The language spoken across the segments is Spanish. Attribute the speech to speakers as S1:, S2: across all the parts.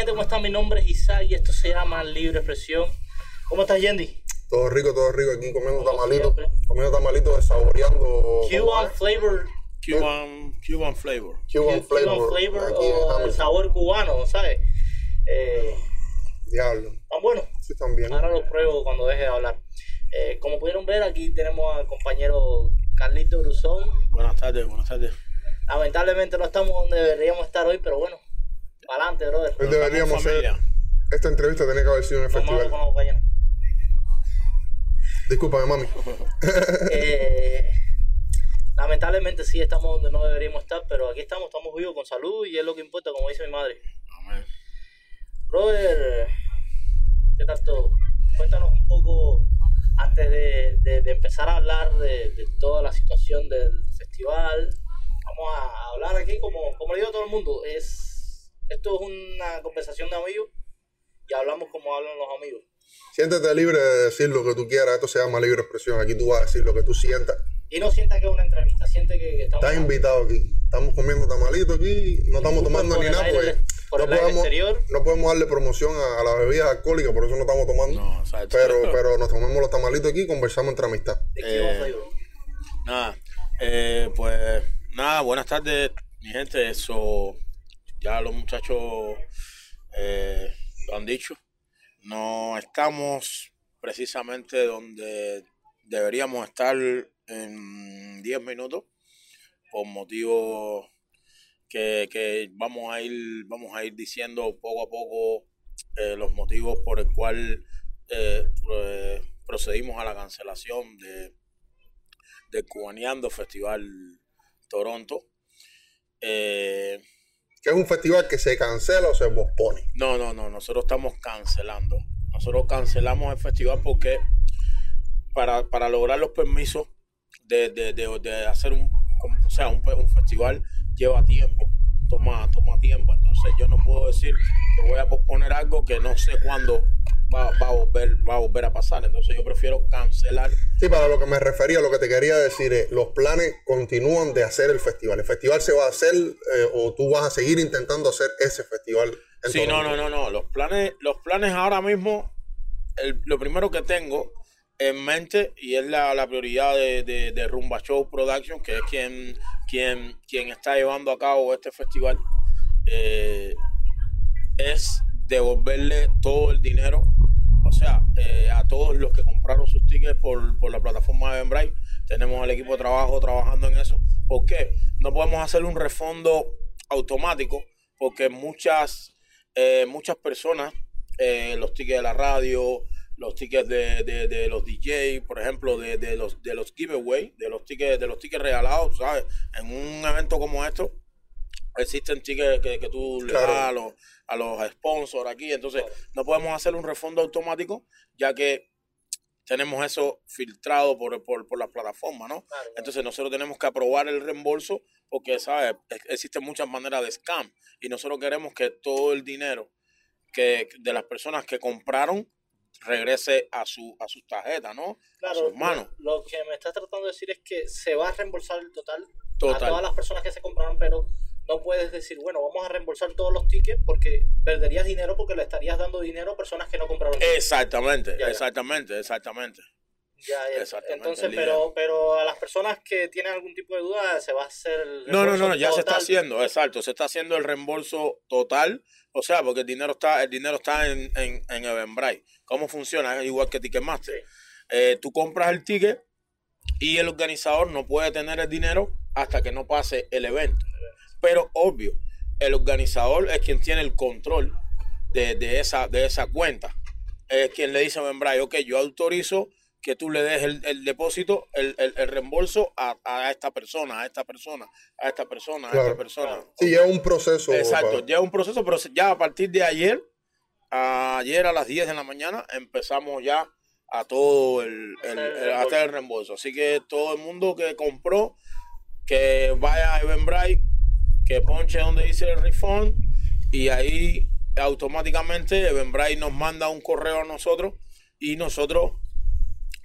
S1: gente? ¿Cómo están? Mi nombre es Isaac y esto se llama Libre Expresión. ¿Cómo estás, Yendi?
S2: Todo rico, todo rico aquí comiendo tamalitos, comiendo tamalitos, saboreando
S1: Cuban Flavor.
S3: Cuban, Cuban flavor.
S2: Cuban flavor,
S1: flavor
S2: aquí en
S1: o el sabor cubano, ¿sabes? Eh,
S2: Diablo,
S1: tan bueno.
S2: sí también.
S1: Ahora lo pruebo cuando deje de hablar. Eh, como pudieron ver, aquí tenemos al compañero Carlito Bruzón.
S3: Buenas tardes, buenas tardes.
S1: Lamentablemente no estamos donde deberíamos estar hoy, pero bueno, para adelante, brother.
S2: Deberíamos ser, esta entrevista tenía que haber sido en el
S1: Vamos a hablar
S2: festival.
S1: con la compañera.
S2: Discúlpame, mami.
S1: Eh, lamentablemente sí estamos donde no deberíamos estar, pero aquí estamos, estamos vivos con salud y es lo que importa, como dice mi madre.
S3: Amén.
S1: Brother, ¿qué tal todo? Cuéntanos un poco, antes de, de- de empezar a hablar de, de toda la situación del festival, vamos a hablar aquí como, como le digo a todo el mundo, es, esto es una conversación de amigos y hablamos como hablan los amigos.
S2: Siéntete libre de decir lo que tú quieras. Esto se llama libre expresión. Aquí tú vas a decir lo que tú sientas.
S1: Y no sienta que es una entrevista, siente que, que estamos...
S2: Estás invitado aquí. Estamos comiendo tamalitos aquí. No estamos tomando
S1: por
S2: ni
S1: el
S2: nada
S1: por
S2: no podemos,
S1: exterior.
S2: no podemos darle promoción a, a las bebidas alcohólicas. Por eso no estamos tomando.
S3: No.
S2: Pero, pero nos tomamos los tamalitos aquí y conversamos entre amistad.
S3: Eh. Nada, eh, pues nada, buenas tardes, mi gente. Eso ya los muchachos eh, lo han dicho. No estamos precisamente donde deberíamos estar en 10 minutos por motivos que, que vamos a ir vamos a ir diciendo poco a poco eh, los motivos por el cual eh, pro- procedimos a la cancelación de del Cubaneando Festival Toronto.
S2: Que es un festival que se cancela o se pospone.
S3: no, no, no, nosotros estamos cancelando. Nosotros cancelamos el festival porque para, para lograr los permisos de, de, de, hacer un, o sea, un, un festival lleva tiempo, toma, toma tiempo. Entonces yo no puedo decir que voy a posponer algo que no sé cuándo va, va a volver, va a volver a pasar. Entonces yo prefiero cancelar
S2: Sí, para lo que me refería, lo que te quería decir es, los planes continúan de hacer el festival. ¿El festival se va a hacer eh, o tú vas a seguir intentando hacer ese festival? en
S3: Sí, no, no, no, no. Los planes, los planes ahora mismo, el- lo primero que tengo en mente y es la, la prioridad de, de- de Rumba Show Production, que es quien, quien, quien está llevando a cabo este festival, eh, es devolverle todo el dinero, o sea, eh, a todos los que compraron sus tickets por, por la plataforma de Eventbrite. Tenemos el equipo de trabajo trabajando en eso. ¿Por qué? No podemos hacer un refondo automático porque muchas, eh, muchas personas, eh, los tickets de la radio, los tickets de, de, los DJ, por ejemplo, de, de los de los giveaway, de los tickets, de los tickets regalados, ¿sabes? En un evento como esto, existen tickets que, que tú le
S2: Claro.
S3: das a los, a los sponsors aquí, entonces no podemos hacer un refondo automático, ya que tenemos eso filtrado por, por, por las plataformas, ¿no?
S1: Claro.
S3: Entonces nosotros tenemos que aprobar el reembolso porque, ¿sabes? Ex- Existen muchas maneras de scam y nosotros queremos que todo el dinero que de las personas que compraron regrese a su a sus tarjetas, ¿no? a
S1: Claro,
S3: sus manos.
S1: Lo, que me estás tratando de decir es que se va a reembolsar el total, a todas las personas que se compraron, pero no puedes decir, bueno, vamos a reembolsar todos los tickets porque perderías dinero porque le estarías dando dinero a personas que no compraron.
S3: Exactamente,
S1: Ya, ya.
S3: exactamente, exactamente.
S1: Ya, ya.
S3: exactamente,
S1: Entonces, pero, pero a las personas que tienen algún tipo de duda se va a hacer el
S3: No, no, no, ya se está haciendo, exacto, se está haciendo el reembolso total, o sea, porque el dinero está, el dinero está en, en, en Eventbrite. ¿Cómo funciona? Es igual que Ticketmaster.
S1: Sí.
S3: Eh, tú compras el ticket y el organizador no puede tener el dinero hasta que no pase el evento. Pero obvio, el organizador es quien tiene el control de, de esa, de esa cuenta. Es quien le dice a Eventbrite, ok, yo autorizo que tú le des el, el depósito, el, el- el reembolso a, a esta persona, a esta persona, a esta persona, a
S2: Claro.
S3: esta persona.
S2: Sí, lleva un proceso.
S3: Exacto,
S2: para-
S3: ya un proceso, pero ya a partir de ayer, ayer a las 10 de la mañana, empezamos ya a todo el, el-
S1: Hacer el
S3: el- a hacer el reembolso. Así que todo el mundo que compró, que vaya a Eventbrite, que ponche donde dice el refund y ahí automáticamente Eventbrite nos manda un correo a nosotros y nosotros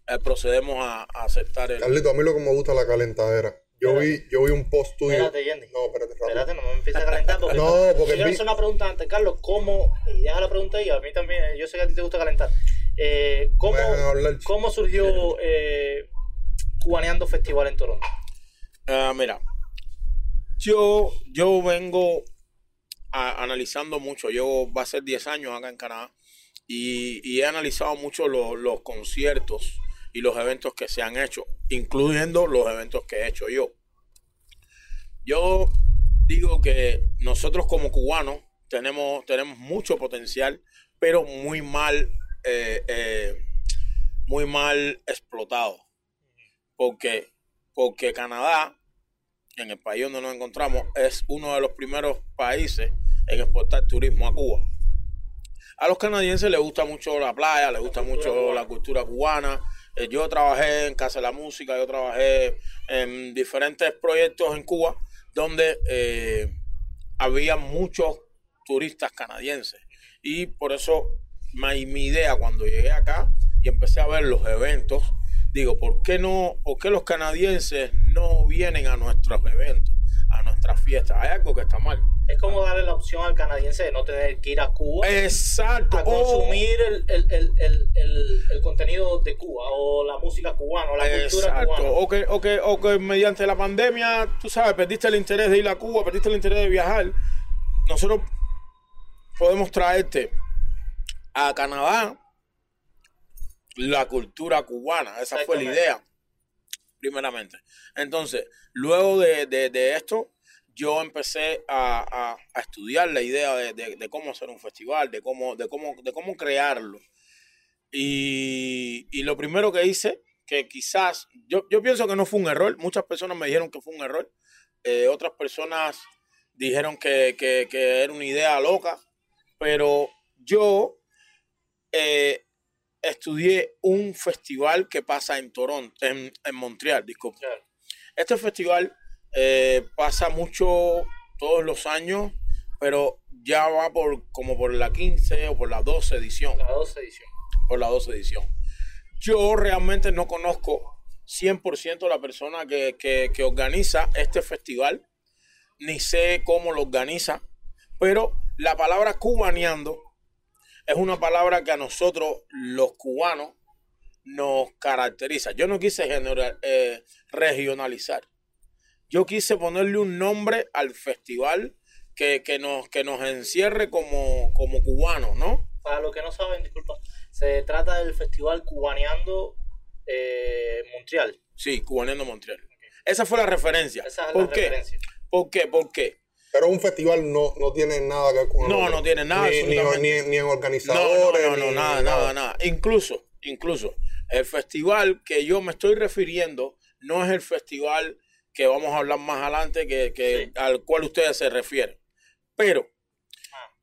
S3: eh, procedemos a, a aceptar el...
S2: Carlito, a mí lo que me gusta es la calentadera. Yo vi, yo vi un post tuyo.
S1: Espérate, Yendi.
S2: No, espérate, rápido.
S1: Espérate, no me empieces a calentar porque...
S2: No, porque
S1: Quiero
S2: vi-
S1: hacer una pregunta antes, Carlos. ¿Cómo... Y deja la pregunta ahí, a mí también, yo sé que a ti te gusta calentar. Eh, ¿cómo. ¿Cómo surgió eh, Cubaneando Festival en Toronto?
S3: Ah, mira, yo, yo vengo analizando mucho. Yo va a ser 10 años acá en Canadá y, y he analizado mucho lo- los conciertos y los eventos que se han hecho, incluyendo los eventos que he hecho yo. Yo digo que nosotros como cubanos tenemos, tenemos mucho potencial, pero muy mal, eh, eh, muy mal explotado. Porque, porque Canadá, en el país donde nos encontramos, es uno de los primeros países en exportar turismo a Cuba. A los canadienses les gusta mucho la playa, les gusta mucho la cultura cubana. Eh, yo trabajé en Casa de la Música, yo trabajé en diferentes proyectos en Cuba donde eh, había muchos turistas canadienses. Y por eso mi idea cuando llegué acá y empecé a ver los eventos, digo, ¿por qué no, por qué los canadienses no vienen a nuestros eventos, a nuestras fiestas? Hay algo que está mal.
S1: Es como darle la opción al canadiense de no tener que ir a Cuba
S3: Exacto.
S1: a consumir el, el, el, el, el, contenido de Cuba o la música cubana o la cultura cubana.
S3: O que, o, que, o que mediante la pandemia, tú sabes, perdiste el interés de ir a Cuba, perdiste el interés de viajar. Nosotros podemos traerte a Canadá la cultura cubana. Esa fue la idea, primeramente. Entonces, luego de, de- de esto, yo empecé a, a- a estudiar la idea de, de- de cómo hacer un festival, de cómo, de cómo, de cómo crearlo. Y, y lo primero que hice, que quizás, yo, yo pienso que no fue un error, muchas personas me dijeron que fue un error, eh, otras personas dijeron que, que- que era una idea loca, pero yo eh, estudié un festival que pasa en Toronto, en, en Montreal, disculpe.
S1: Claro.
S3: Este festival eh, pasa mucho todos los años, pero ya va por como por la 15 o por la 12 edición
S1: La 12 edición.
S3: por la 12 edición. Yo realmente no conozco 100% la persona que, que- que organiza este festival, ni sé cómo lo organiza, pero la palabra cubaneando es una palabra que a nosotros los cubanos nos caracteriza. Yo no quise general- eh, regionalizar. Yo quise ponerle un nombre al festival que, que nos, que nos encierre como, como cubanos, ¿no?
S1: Para los que no saben, disculpa, se trata del festival Cubaneando eh, Montreal.
S3: Sí, Cubaneando Montreal. Esa fue la referencia.
S1: Esa es
S3: ¿Por
S1: la
S3: qué?
S1: referencia.
S3: ¿Por qué? ¿Por qué?
S2: Pero un festival no, no tiene nada que ver con.
S3: No, no tiene nada,
S2: Ni, ni, ni, ni en
S3: No, no,
S2: organizadores.
S3: no, no,
S2: ni-
S3: nada, nada, nada. Incluso, incluso, el festival que yo me estoy refiriendo no es el festival que vamos a hablar más adelante, que, que-
S1: Sí.
S3: al cual ustedes se refieren. Pero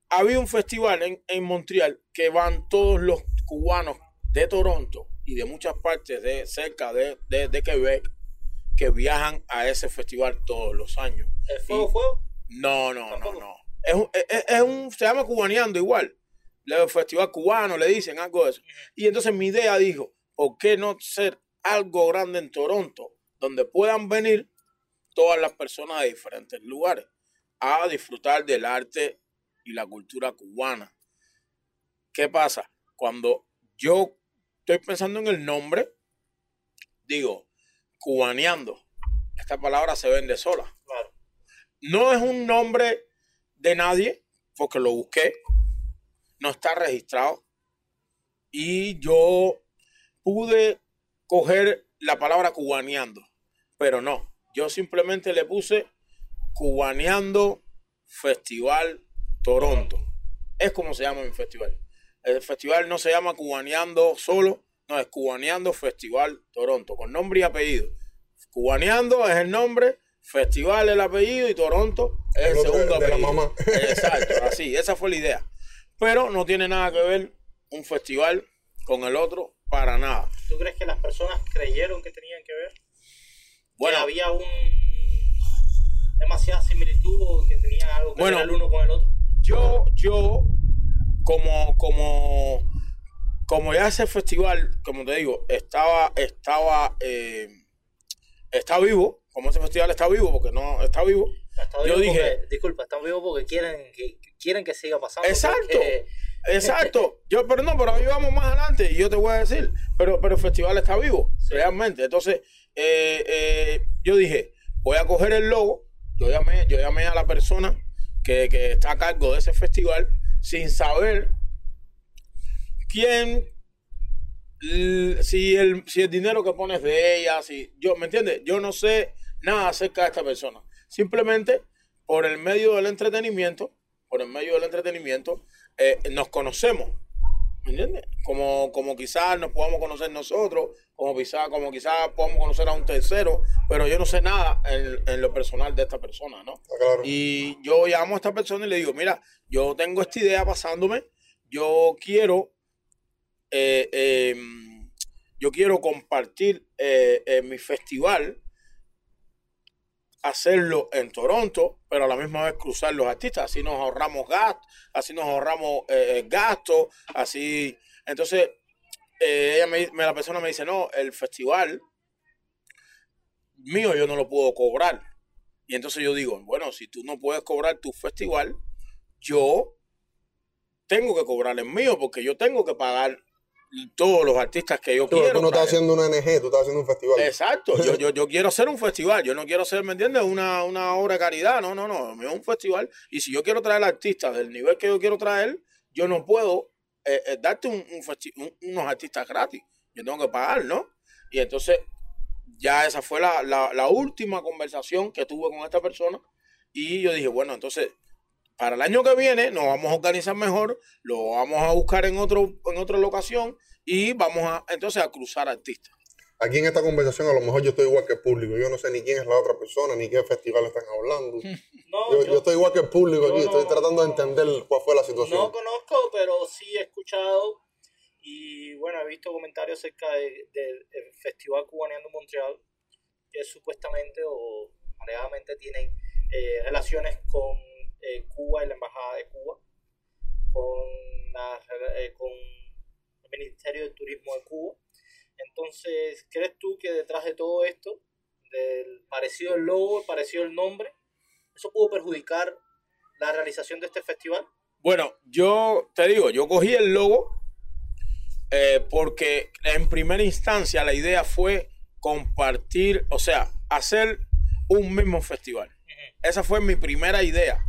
S3: había un festival en, en Montreal que van todos los cubanos de Toronto y de muchas partes de cerca de, de, de Quebec que viajan a ese festival todos los años.
S1: ¿El fuego,
S3: Y-
S1: fuego?
S3: No, no, no, no. Es un, es, es un, se llama cubaneando igual. El festival cubano le dicen algo de eso. Y entonces mi idea dijo, ¿por qué no ser algo grande en Toronto donde puedan venir todas las personas de diferentes lugares a disfrutar del arte y la cultura cubana? ¿Qué pasa? Cuando yo estoy pensando en el nombre, digo, cubaneando. Esta palabra se vende sola. No es un nombre de nadie, porque lo busqué. No está registrado. Y yo pude coger la palabra cubaneando, pero no. Yo simplemente le puse cubaneando Festival Toronto. Es como se llama mi festival. El festival no se llama cubaneando solo, no, es cubaneando Festival Toronto, con nombre y apellido. Cubaneando es el nombre, Festival es el apellido y Toronto es el, segundo
S2: de la mamá.
S3: Exacto, así, esa fue la idea. Pero no tiene nada que ver un festival con el otro para nada.
S1: ¿Tú crees que las personas creyeron que tenían que ver?
S3: Bueno,
S1: que había un demasiada similitud o que tenían algo que
S3: Bueno.
S1: ver el uno con el otro.
S3: yo, yo, como, como, como ya ese festival, como te digo, estaba, estaba, eh, está vivo, como ese festival está vivo, porque no está vivo,
S1: Está
S3: yo
S1: vivo
S3: dije,
S1: porque- disculpa, están vivos porque quieren que, quieren que siga pasando.
S3: Exacto.
S1: porque-
S3: Exacto. Yo, pero no, pero ahí vamos más adelante y yo te voy a decir, pero, pero el festival está vivo, realmente. Entonces, eh, eh, yo dije, voy a coger el logo. Yo llamé, yo llamé a la persona que, que está a cargo de ese festival sin saber quién, si el, si el dinero que pones de ella, si yo, ¿me entiendes? Yo no sé nada acerca de esta persona. Simplemente por el medio del entretenimiento, por el medio del entretenimiento, eh, nos conocemos. ¿Me entiendes? Como, como quizás nos podamos conocer nosotros, como quizás, como quizás podamos conocer a un tercero, pero yo no sé nada en, en lo personal de esta persona, ¿no?
S2: Claro.
S3: Y yo llamo a esta persona y le digo, mira, yo tengo esta idea pasándome, yo quiero, eh, eh, yo quiero compartir eh, mi festival, hacerlo en Toronto, pero a la misma vez cruzar los artistas, así nos ahorramos gastos, así nos ahorramos eh, gastos, así, entonces, eh, ella me, me- la persona me dice, no, el festival mío yo no lo puedo cobrar. Y entonces yo digo, bueno, si tú no puedes cobrar tu festival, yo tengo que cobrar el mío porque yo tengo que pagar todos los artistas que yo
S2: Tú,
S3: quiero.
S2: tú no estás haciendo una NG, tú estás haciendo un festival.
S3: Exacto, yo, yo, yo quiero hacer un festival, yo no quiero hacer, ¿me entiendes? Una, una obra de caridad, no, no, no, es un festival. Y si yo quiero traer artistas del nivel que yo quiero traer, yo no puedo eh, eh, darte un, un unos artistas gratis, yo tengo que pagar, ¿no? Y entonces, ya esa fue la, la, la última conversación que tuve con esta persona. Y yo dije, bueno, entonces, para el año que viene nos vamos a organizar mejor, lo vamos a buscar en, otro, en otra locación y vamos a entonces a cruzar artistas.
S2: Aquí en esta conversación a lo mejor yo estoy igual que el público. Yo no sé ni quién es la otra persona, ni qué festival están hablando.
S1: No,
S2: Yo,
S1: yo
S2: yo estoy igual que el público aquí, estoy
S1: no-
S2: tratando de entender cuál fue la situación.
S1: no conozco, pero sí he escuchado y bueno, he visto comentarios acerca de- del el Festival Cubaneando Montreal, que supuestamente o alegadamente tienen eh, relaciones con eh, Cuba y la Embajada de Cuba, con, la- eh, con el Ministerio de Turismo de Cuba. Entonces, ¿crees tú que detrás de todo esto, del parecido el logo, parecido el nombre, eso pudo perjudicar la realización de este festival?
S3: Bueno, yo te digo, yo cogí el logo eh, porque en primera instancia la idea fue compartir, o sea, hacer un mismo festival. Esa fue mi primera idea.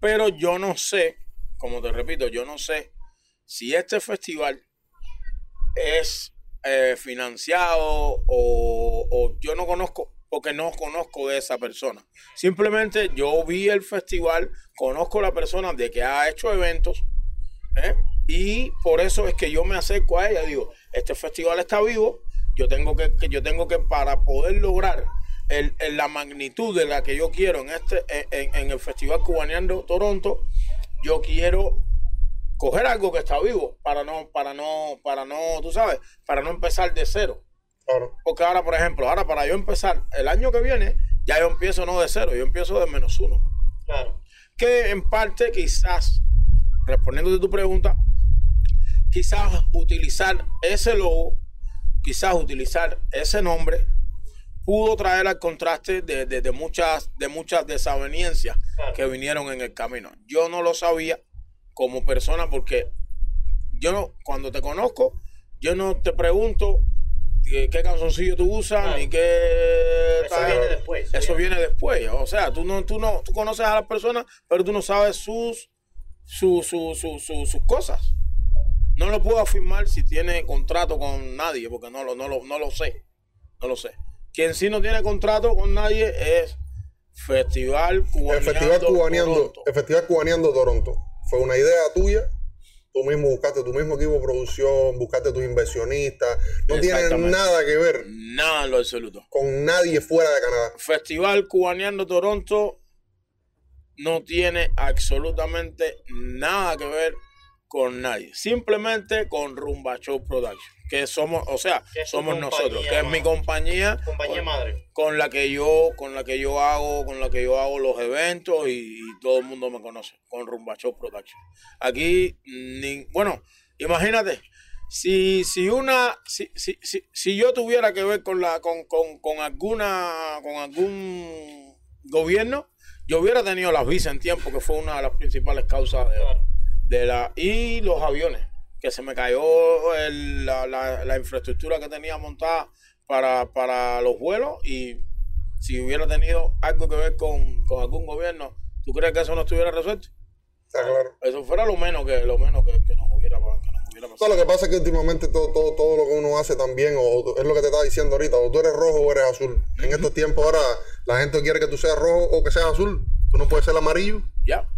S3: Pero yo no sé, como te repito, yo no sé si este festival es eh, financiado o, o yo no conozco, porque no conozco de esa persona. Simplemente yo vi el festival, conozco la persona de que ha hecho eventos, ¿eh? y por eso es que yo me acerco a ella. Digo, este festival está vivo, yo tengo que yo tengo que para poder lograr el, el- la magnitud de la que yo quiero en este en, en- el Festival Cubaneando Toronto, yo quiero coger algo que está vivo para no para no para no tú sabes para no empezar de cero
S2: Claro.
S3: porque ahora por ejemplo ahora para yo empezar el año que viene ya yo empiezo no de cero yo empiezo de menos uno
S1: Claro.
S3: que en parte quizás, respondiendo a tu pregunta, quizás utilizar ese logo, quizás utilizar ese nombre, pudo traer al contraste de, de- de muchas, de muchas desavenencias
S1: Claro.
S3: que vinieron en el camino. Yo no lo sabía como persona porque yo no- cuando te conozco, yo no te pregunto qué, qué calzoncillo tú usas,
S1: Claro.
S3: ni qué...
S1: Eso
S3: tal.
S1: viene después.
S3: Eso viene después. O sea, tú no, tú no, tú conoces a las personas, pero tú no sabes sus, su- su- su- su- sus cosas. No lo puedo afirmar si tiene contrato con nadie, porque no lo, no lo, no lo sé. No lo sé. Quien sí no tiene contrato con nadie es Festival
S2: El
S3: Cubaneando
S2: festival cubaneando,
S3: Toronto.
S2: el festival cubaneando Toronto. Fue una idea tuya. Tú mismo buscaste tu mismo equipo de producción, buscaste tus inversionistas. No tiene nada que ver
S3: Nada en lo absoluto.
S2: con nadie fuera de Canadá.
S3: Festival Cubaneando Toronto no tiene absolutamente nada que ver con nadie. Simplemente con Rumba Show Production. Que somos, o sea, somos
S1: compañía
S3: nosotros. Que es mi compañía.
S1: Compañía
S3: con,
S1: madre.
S3: con la que yo, con la que yo hago, con la que yo hago los eventos y, y todo el mundo me conoce. Con Rumba Show Production. Aquí, ni- bueno, imagínate. si, si una, si, si, si, si yo tuviera que ver con la, con, con, con alguna, con algún gobierno, yo hubiera tenido las visas en tiempo, que fue una de las principales causas de, de la, y los aviones, que se me cayó el- la, la- la infraestructura que tenía montada para, para los vuelos y si hubiera tenido algo que ver con, con algún gobierno, ¿tú crees que eso no estuviera resuelto?
S2: Está claro.
S3: Eso fuera lo menos que, lo menos que, que nos hubiera, que nos
S2: No, lo que pasa es que últimamente todo, todo, todo lo que uno hace también, o es lo que te estaba diciendo ahorita, o tú eres rojo o eres azul. En estos tiempos ahora la gente quiere que tú seas rojo o que seas azul. Tú no puedes ser amarillo.
S3: Ya.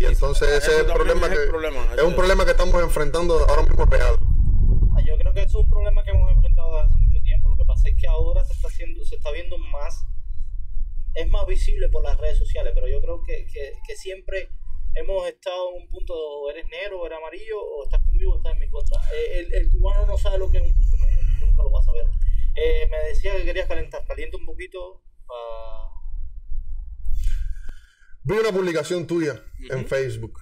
S2: Y entonces ese es el problema
S3: es el
S2: que
S3: problema,
S2: es un problema que estamos enfrentando ahora mismo real.
S1: Ah, Yo creo que eso es un problema que hemos enfrentado desde hace mucho tiempo. Lo que pasa es que ahora se está haciendo, se está viendo más, es más visible por las redes sociales, pero yo creo que, que, que siempre hemos estado en un punto de o eres negro o eres amarillo, o estás conmigo o estás en mi contra. Eh, El, el cubano no sabe lo que es un punto medio, nunca lo va a saber. Eh, me decía que querías calentar, calienta un poquito para...
S2: Vi una publicación tuya en Facebook.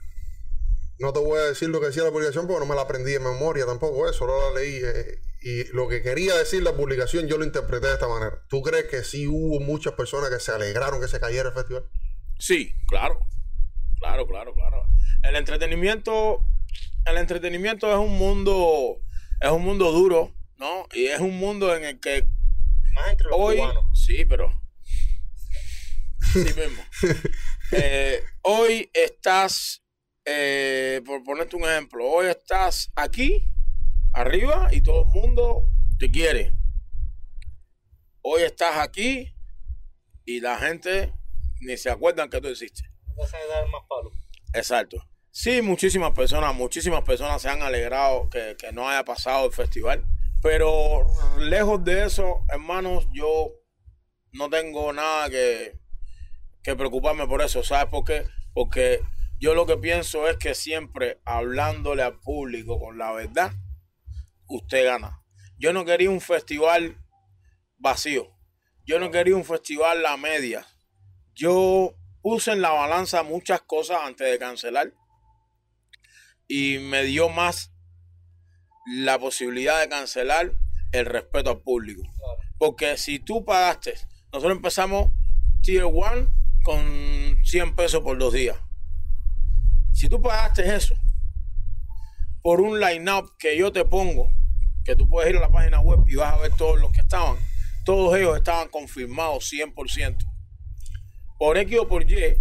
S2: No te voy a decir lo que decía la publicación porque no me la aprendí de memoria tampoco, eh, solo la leí. eh, y lo que quería decir la publicación yo lo interpreté de esta manera. ¿Tú crees que sí hubo muchas personas que se alegraron que se cayera el festival?
S3: Sí, claro. Claro, claro, claro. El entretenimiento, el entretenimiento es un mundo, es un mundo duro, ¿no? Y es un mundo en el que
S1: Más entre los
S3: hoy,
S1: cubanos.
S3: sí, pero sí mismo. Eh, hoy estás, eh, por ponerte un ejemplo, hoy estás aquí, arriba, y todo el mundo te quiere. Hoy estás aquí y la gente ni se acuerdan que tú existes.
S1: Vas a dar más palo.
S3: Exacto. Sí, muchísimas personas, muchísimas personas se han alegrado que, que no haya pasado el festival. Pero lejos de eso, hermanos, yo no tengo nada que, que preocuparme por eso. ¿Sabes por qué? Porque yo lo que pienso es que siempre hablándole al público con la verdad, usted gana. Yo no quería un festival vacío. Yo no quería un festival a media. Yo puse en la balanza muchas cosas antes de cancelar y me dio más la posibilidad de cancelar el respeto al público. Porque si tú pagaste, nosotros empezamos Tier 1 con 100 pesos por dos días. Si tú pagaste eso por un line-up que yo te pongo, que tú puedes ir a la página web y vas a ver todos los que estaban, todos ellos estaban confirmados 100%. Por X o por Y,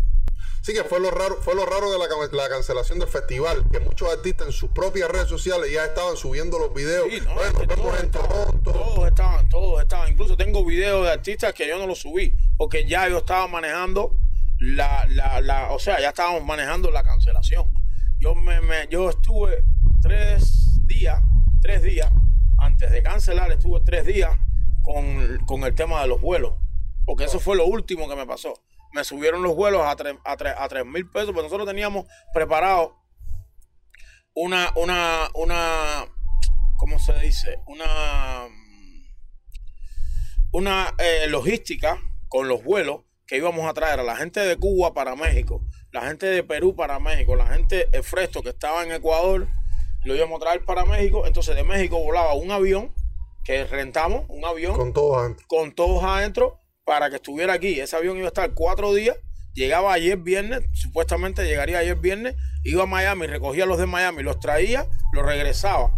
S2: Sí, que fue lo raro, fue lo raro de la, ca- la cancelación del festival, que muchos artistas en sus propias redes sociales ya estaban subiendo los videos.
S3: Sí, no,
S2: bueno,
S3: es que todos,
S2: en
S3: estaban,
S2: Toronto.
S3: todos estaban, todos estaban. Incluso tengo videos de artistas que yo no los subí, porque ya yo estaba manejando la, la, la, o sea, ya estábamos manejando la cancelación. Yo me, me- yo estuve tres días, tres días, antes de cancelar, estuve tres días con, con el tema de los vuelos, porque eso fue lo último que me pasó. Me subieron los vuelos a tres, a tres, a tres mil pesos, porque nosotros teníamos preparado una, una, una, ¿cómo se dice? Una, una eh, logística con los vuelos que íbamos a traer a la gente de Cuba para México, la gente de Perú para México, la gente de Fresto que estaba en Ecuador, lo íbamos a traer para México. Entonces de México volaba un avión que rentamos, un avión
S2: Con todos adentro.
S3: con todos adentro para que estuviera aquí. Ese avión iba a estar cuatro días. Llegaba ayer viernes, supuestamente llegaría ayer viernes, iba a Miami, recogía a los de Miami, los traía, los regresaba.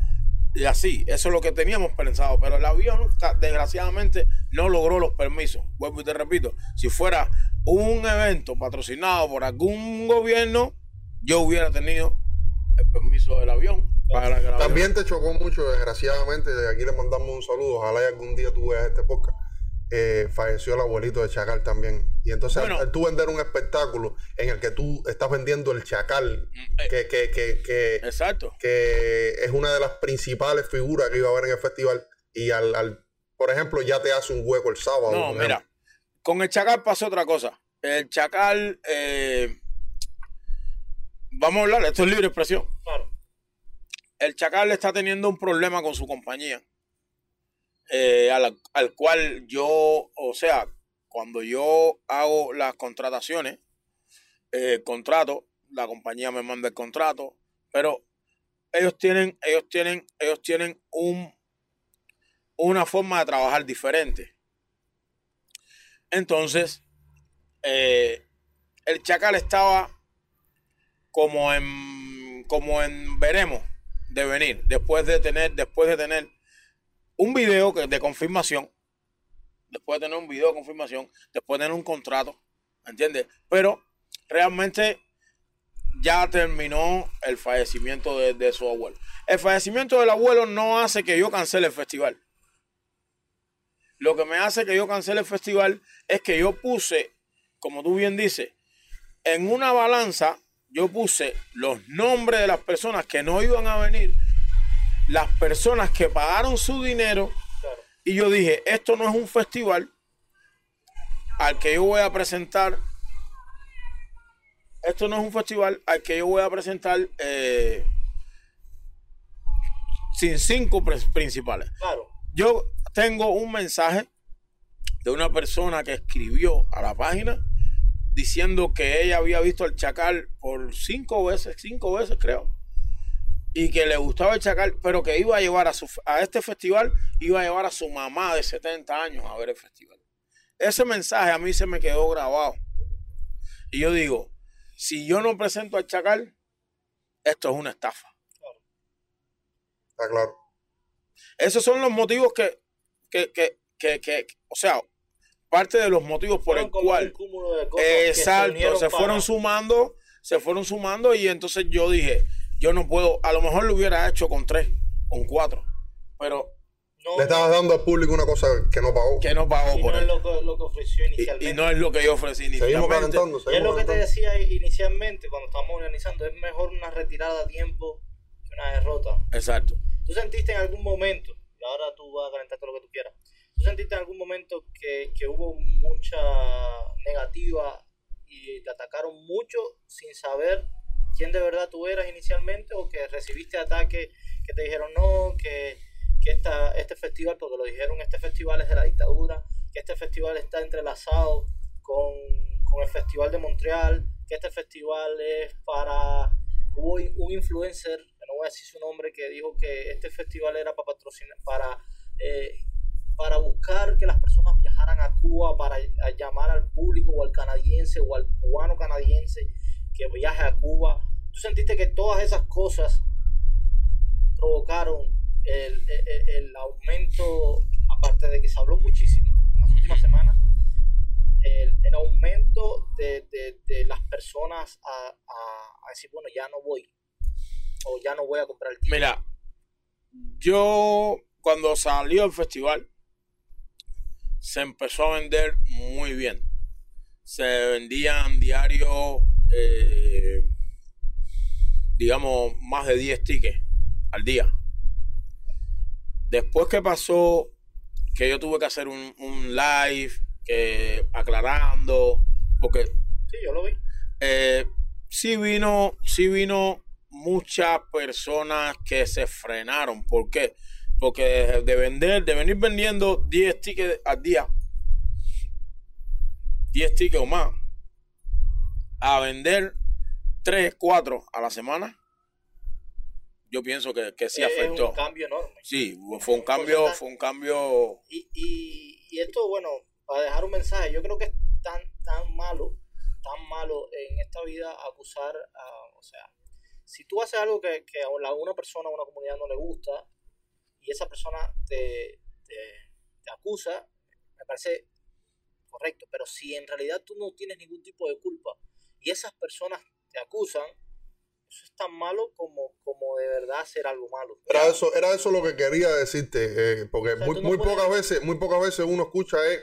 S3: Y así, eso es lo que teníamos pensado. Pero el avión, desgraciadamente, no logró los permisos. Vuelvo y te repito, si fuera un evento patrocinado por algún gobierno, yo hubiera tenido el permiso del avión. Para
S2: También te chocó mucho, desgraciadamente, de aquí le mandamos un saludo. Ojalá y algún día tú veas este podcast. Eh, falleció el abuelito de Chacal también. Y entonces,
S3: Bueno.
S2: al, al tú vender un espectáculo en el que tú estás vendiendo el Chacal,
S3: eh.
S2: que, que, que, que,
S3: Exacto.
S2: que es una de las principales figuras que iba a haber en el festival, y al, al por ejemplo, ya te hace un hueco el sábado.
S3: No, mira,
S2: ejemplo.
S3: con el Chacal pasó otra cosa. El Chacal, eh, vamos a hablar, esto es libre expresión.
S1: Claro.
S3: El Chacal está teniendo un problema con su compañía, eh, al, al cual yo, o sea, cuando yo hago las contrataciones, eh, contrato, la compañía me manda el contrato, pero ellos tienen, ellos tienen, ellos tienen un, una forma de trabajar diferente. Entonces, eh, el Chacal estaba como en, como en veremos de venir, después de tener, después de tener un video de confirmación, después de tener un video de confirmación, después de tener un contrato, ¿entiendes? Pero realmente ya terminó el fallecimiento de, de, su abuelo. El fallecimiento del abuelo no hace que yo cancele el festival. Lo que me hace que yo cancele el festival es que yo puse, como tú bien dices, en una balanza, yo puse los nombres de las personas que no iban a venir, las personas que pagaron su dinero, y yo dije, esto no es un festival al que yo voy a presentar esto no es un festival al que yo voy a presentar eh, sin cinco principales.
S1: Claro.
S3: Yo tengo un mensaje de una persona que escribió a la página diciendo que ella había visto el chacal por cinco veces, cinco veces creo, y que le gustaba el chacal, pero que iba a llevar a, su, a este festival, iba a llevar a su mamá de 70 años a ver el festival. Ese mensaje a mí se me quedó grabado. Y yo digo, si yo no presento al Chacal, esto es una estafa.
S2: Está claro.
S3: Esos son los motivos que, que, que, que, que o sea, parte de los motivos por el cual. exacto, se, fueron sumando, se fueron sumando y entonces yo dije, yo no puedo, a lo mejor lo hubiera hecho con tres, con cuatro, pero
S2: le estabas dando al público una cosa que no pagó.
S3: Que no pagó
S1: y
S3: por
S1: no
S3: él.
S1: es lo que, lo que ofreció inicialmente.
S3: Y, y, no es lo que yo ofrecí
S2: Seguimos
S3: inicialmente.
S2: calentando,
S1: Y es
S2: seguimos
S1: lo que te decía inicialmente cuando estábamos organizando, es mejor una retirada a tiempo que una derrota.
S3: Exacto.
S1: ¿Tú sentiste en algún momento, y ahora tú vas a calentarte lo que tú quieras, ¿tú sentiste en algún momento que, que hubo mucha negativa y te atacaron mucho sin saber quién de verdad tú eras inicialmente o que recibiste ataques que te dijeron no, que, que esta, este festival, porque lo dijeron, este festival es de la dictadura, que este festival está entrelazado con, con el Festival de Montreal, que este festival es para... Hubo un influencer, no voy a decir su nombre, que dijo que este festival era para patrocinar, para, eh, para buscar que las personas viajaran a Cuba, para a llamar al público o al canadiense o al cubano canadiense que viaje a Cuba. ¿Tú sentiste que todas esas cosas provocaron el, el, el aumento, aparte de que se habló muchísimo en las últimas semanas, el, el aumento de, de, de, las personas a, a, a, decir, bueno, ya no voy, o ya no voy a comprar el ticket?
S3: Mira, yo cuando salió el festival, se empezó a vender muy bien. Se vendían diarios, eh, digamos, más de 10 tickets al día. Después que pasó, que yo tuve que hacer un, un live, que, aclarando, porque...
S1: Sí, yo lo vi.
S3: Eh, sí vino, sí vino muchas personas que se frenaron. ¿Por qué? Porque de, de vender, de venir vendiendo 10 tickets al día, 10 tickets o más, a vender 3, 4 a la semana, yo pienso que, que sí afectó.
S1: Es un cambio enorme.
S3: Sí, fue un cambio, fue un cambio.
S1: Y, y, y, esto, bueno, para dejar un mensaje, yo creo que es tan, tan malo, tan malo en esta vida acusar a, o sea, si tú haces algo que, que a una persona, a una comunidad no le gusta, y esa persona te, te, te acusa, me parece correcto, pero si en realidad tú no tienes ningún tipo de culpa y esas personas te acusan, eso es tan malo como, como de verdad hacer algo malo.
S2: Era eso, era eso lo que quería decirte, eh, porque o sea, muy, no muy puedes... pocas veces, muy pocas veces uno escucha es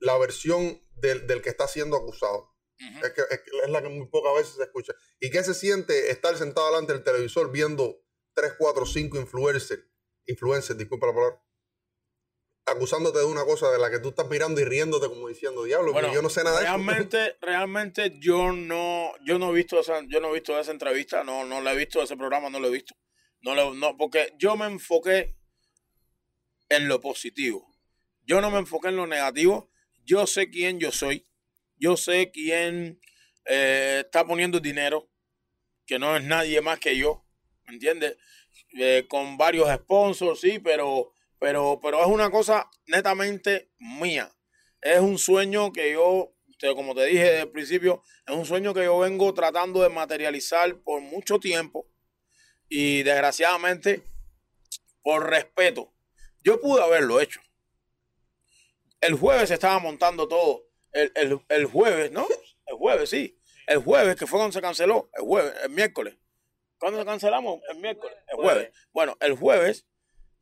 S2: la versión del, del que está siendo acusado. Uh -huh. es, que, es, es, la que muy pocas veces se escucha. ¿Y qué se siente estar sentado delante del televisor viendo 3, 4, 5 influencers, influencers, disculpa la palabra, acusándote de una cosa de la que tú estás mirando y riéndote como diciendo diablo bueno, yo no sé nada
S3: realmente,
S2: de
S3: eso. realmente yo no yo no he visto esa yo no he visto esa entrevista no no la he visto ese programa no lo he visto no lo no porque yo me enfoqué en lo positivo yo no me enfoqué en lo negativo yo sé quién yo soy yo sé quién eh, está poniendo dinero que no es nadie más que yo ¿me entiendes? Eh, con varios sponsors, sí, pero, pero, pero es una cosa netamente mía. Es un sueño que yo, como te dije desde el principio, es un sueño que yo vengo tratando de materializar por mucho tiempo y desgraciadamente, por respeto, yo pude haberlo hecho. El jueves se estaba montando todo. El, el jueves, ¿no? El jueves, sí. El jueves, que fue cuando se canceló. El jueves, el miércoles. ¿Cuándo se cancelamos? El miércoles. El jueves. Bueno, el jueves,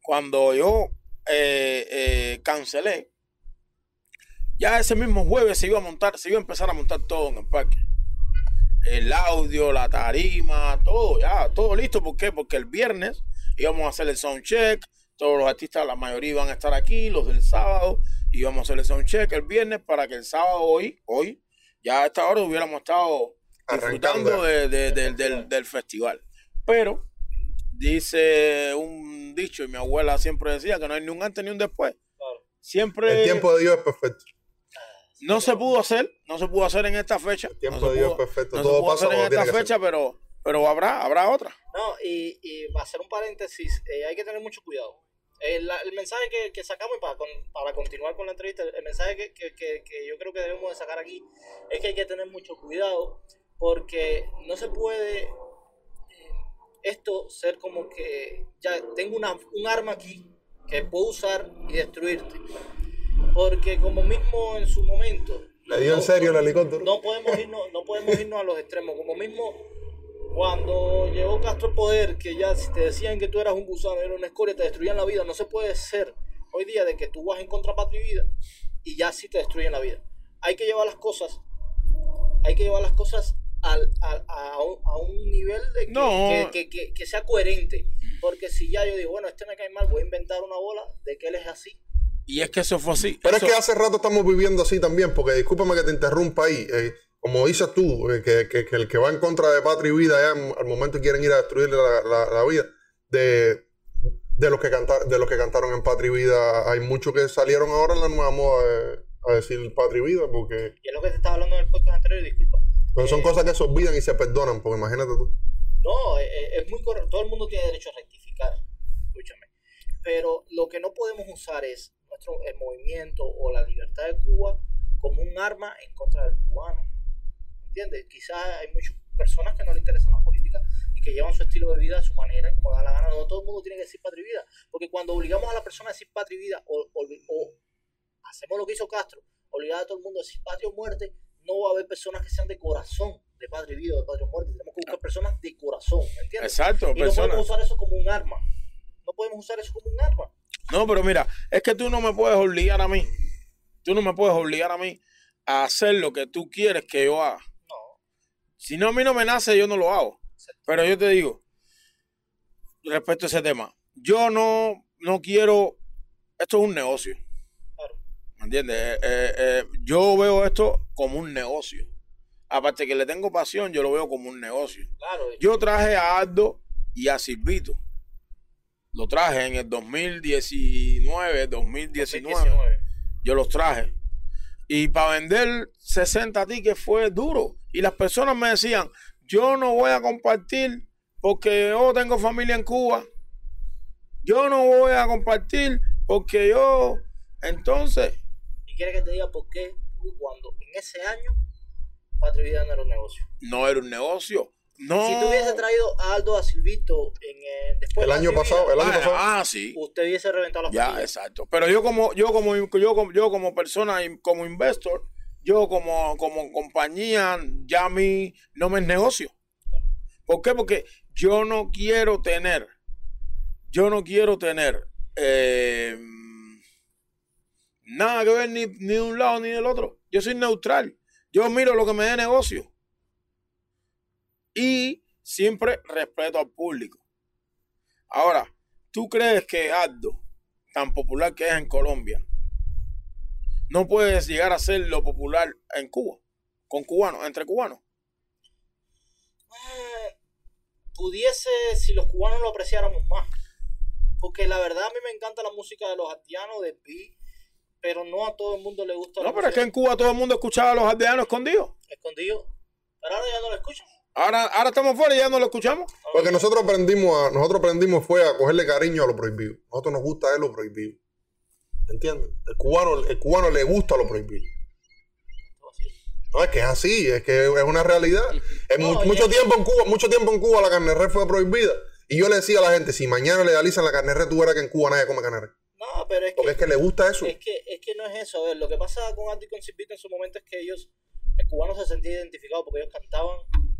S3: cuando yo eh, eh, cancelé, ya ese mismo jueves se iba a montar, se iba a empezar a montar todo en el parque. El audio, la tarima, todo, ya, todo listo. ¿Por qué? Porque el viernes íbamos a hacer el sound check, todos los artistas, la mayoría iban a estar aquí, los del sábado, íbamos a hacer el sound check el viernes para que el sábado hoy, hoy, ya a esta hora hubiéramos estado disfrutando del, festival. Pero dice un dicho, y mi abuela siempre decía que no hay ni un antes ni un después. Siempre.
S2: El tiempo de Dios es perfecto.
S3: No se pudo hacer, no se pudo hacer en esta fecha. El
S2: tiempo de Dios es perfecto.
S3: No Todo pasa en esta fecha, pero, pero habrá, habrá otra.
S1: No, y, y va a ser un paréntesis, eh, hay que tener mucho cuidado. El, mensaje que, sacamos para, para continuar con la entrevista, el mensaje que, yo creo que debemos de sacar aquí es que hay que tener mucho cuidado porque no se puede eh, esto ser como que ya tengo una, un arma aquí que puedo usar y destruirte. Porque como mismo en su momento...
S2: Le dio en serio el helicóptero.
S1: No podemos, irnos, no podemos irnos a los extremos. Como mismo cuando llegó Castro al poder, que ya si te decían que tú eras un gusano, eras una escoria, te destruían la vida, no se puede ser hoy día de que tú vas en contra de y vida y ya sí te destruyen la vida. Hay que llevar las cosas, hay que llevar las cosas al, a, un, nivel de que, que, que, sea coherente. Porque si ya yo digo, bueno, este me cae mal, voy a inventar una bola de que él es así.
S3: Y es que eso fue así.
S2: Pero es que hace rato estamos viviendo así también, porque discúlpame que te interrumpa ahí. Eh, como dices tú, eh, que, que, el que va en contra de patria y vida, ya al momento quieren ir a destruirle la, la, vida, de, de, los que cantar, de los que cantaron en patria y vida, hay muchos que salieron ahora en la nueva moda a decir patria y vida, porque...
S1: Y es lo que te estaba hablando en el podcast anterior, disculpa.
S2: Pero son eh, cosas que se olvidan y se perdonan, porque imagínate tú.
S1: No, es, eh, es muy correcto, todo el mundo tiene derecho a rectificar, escúchame. Pero lo que no podemos usar es nuestro el movimiento o la libertad de Cuba como un arma en contra del cubano ¿entiendes? Quizás hay muchas personas que no le interesan la política y que llevan su estilo de vida a su manera, como da la gana. No todo el mundo tiene que decir patria y vida, porque cuando obligamos a la persona a decir patria y vida o, hacemos lo que hizo Castro, obligar a todo el mundo a decir patria o muerte, no va a haber personas que sean de corazón de patria y vida o de patria o muerte. Tenemos que buscar personas de corazón, ¿entiendes?
S3: Exacto,
S1: y no podemos usar eso como un arma. No podemos usar eso como un arma.
S3: No, pero mira, es que tú no me puedes obligar a mí. Tú no me puedes obligar a mí a hacer lo que tú quieres que yo haga. Si no a mí no me nace, yo no lo hago. Pero yo te digo, respecto a ese tema, yo no, no quiero, esto es un negocio. ¿Me entiendes? Eh, eh, eh, yo veo esto como un negocio. Aparte que le tengo pasión, yo lo veo como un negocio. Yo traje a Aldo y a Silvito. Lo traje en el 2019, 2019. Yo los traje. Y para vender 60 tickets fue duro. Y las personas me decían, yo no voy a compartir porque yo tengo familia en Cuba. Yo no voy a compartir porque yo... Entonces...
S1: ¿Y quiere que te diga por qué? Porque cuando en ese año Patria Vida no era un negocio.
S3: No era un negocio. No.
S1: Si tú hubiese traído a Aldo a Silvito en el, después
S2: el año pasado, el año
S3: ah,
S2: pasado.
S3: Ah, sí.
S1: Usted hubiese reventado la
S3: Ya, exacto. Pero yo como yo como yo como yo como persona y como investor, yo como, como compañía, ya a mí no me es negocio. ¿Por qué? Porque yo no quiero tener, yo no quiero tener eh, nada que ver ni, ni de un lado ni del otro. Yo soy neutral. Yo miro lo que me dé negocio. Y siempre respeto al público. Ahora, ¿tú crees que Aldo, tan popular que es en Colombia, no puedes llegar a ser lo popular en Cuba, con cubanos, entre cubanos.
S1: Eh, pudiese si los cubanos lo apreciáramos más. Porque la verdad a mí me encanta la música de los aldeanos, de Pi, pero no a todo el mundo le gusta.
S3: No, pero es que en Cuba todo el mundo escuchaba a los aldeanos escondidos.
S1: Escondidos. Pero ahora ya no lo escuchan.
S3: Ahora, ahora estamos fuera y ya no lo escuchamos.
S2: Porque nosotros aprendimos a, nosotros aprendimos fue a cogerle cariño a lo prohibido. A nosotros nos gusta es lo prohibido. ¿Entiendes? El cubano, el cubano le gusta lo prohibido. No, es que es así, es que es una realidad. En
S1: No,
S2: mu-
S1: y
S2: mucho tiempo en Cuba, mucho tiempo en Cuba la carne de res fue prohibida. Y yo le decía a la gente, si mañana legalizan la carne de res, tú verás que en Cuba nadie come carne de res.
S1: No, pero es que,
S2: Porque es que le gusta eso.
S1: es que es que no es eso. A ver, lo que pasa con Andy con Silvito en su momento es que ellos, el cubano se sentía identificado porque ellos cantaban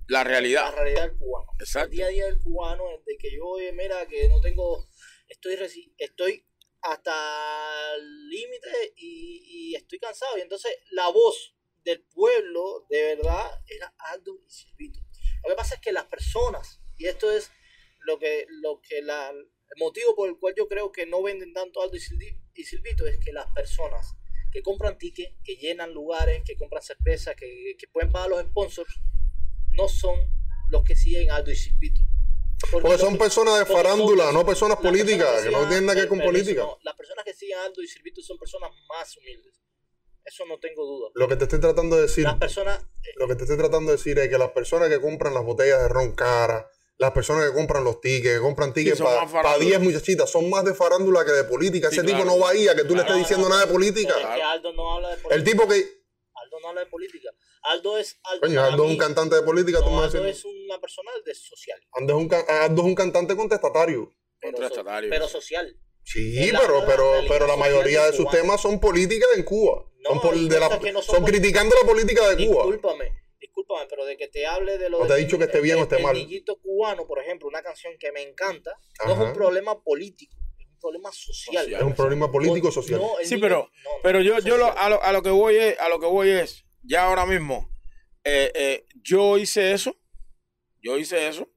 S3: La
S1: la
S3: realidad.
S1: realidad del cubano.
S3: Exacto.
S1: El día a día del cubano, de que yo, oye, mira, que no tengo, estoy, estoy hasta el límite y, y estoy cansado. Y entonces la voz del pueblo, de verdad, era Aldo y Silvito. Lo que pasa es que las personas, y esto es lo que, lo que la, el motivo por el cual yo creo que no venden tanto Aldo y Silvi- y Silvito es que las personas que compran tickets, que llenan lugares, que compran cerveza, que, que pueden pagar los sponsors, no son los que siguen Aldo y Silvito.
S2: Porque son personas de farándula,
S1: son-
S2: no personas políticas, que no tienen nada que ver con política.
S1: no, las personas que siguen Aldo y Silvito son personas más humildes. Eso no tengo duda.
S2: Lo que te estoy tratando de decir,
S1: Las personas, eh,
S2: lo que te estoy tratando de decir es que las personas que compran las botellas de ron cara, las personas que compran los tickets, que compran tickets para
S3: farándula.
S2: 10 muchachitas, son más de farándula que de política.
S3: Sí,
S2: Ese tipo no va ahí a que tú le estés diciendo nada de política.
S1: pero es que Aldo no habla de política.
S2: El tipo que,
S1: Aldo no habla de política. Aldo es Aldo,
S2: coño, un cantante de política, tú
S1: no,
S2: me vas a
S1: Aldo es una persona de social.
S2: Aldo es un, Aldo es un cantante contestatario.
S1: Pero,
S3: Contrastatario.
S1: pero social.
S2: Sí, pero,
S1: la
S2: pero, pero la mayoría
S1: de
S2: de sus temas son políticas en Cuba.
S1: No,
S2: son, por-
S1: hay
S2: de la-
S1: cosas que no son
S2: son
S1: poli-
S2: criticando la política de Cuba.
S1: Discúlpame, discúlpame, pero de que te hable de lo
S2: No te he dicho que esté bien o esté
S1: el
S2: mal.
S1: niñito cubano, por ejemplo, una canción que me encanta, no es un problema político, es un problema social.
S3: Social.
S2: Es un problema político social.
S1: No, el
S3: Sí, pero,
S1: no, no,
S3: pero yo, yo lo-
S1: social.
S3: a, lo, a lo que voy es, a lo que voy es, ya ahora mismo, eh, eh, yo hice eso, yo hice eso,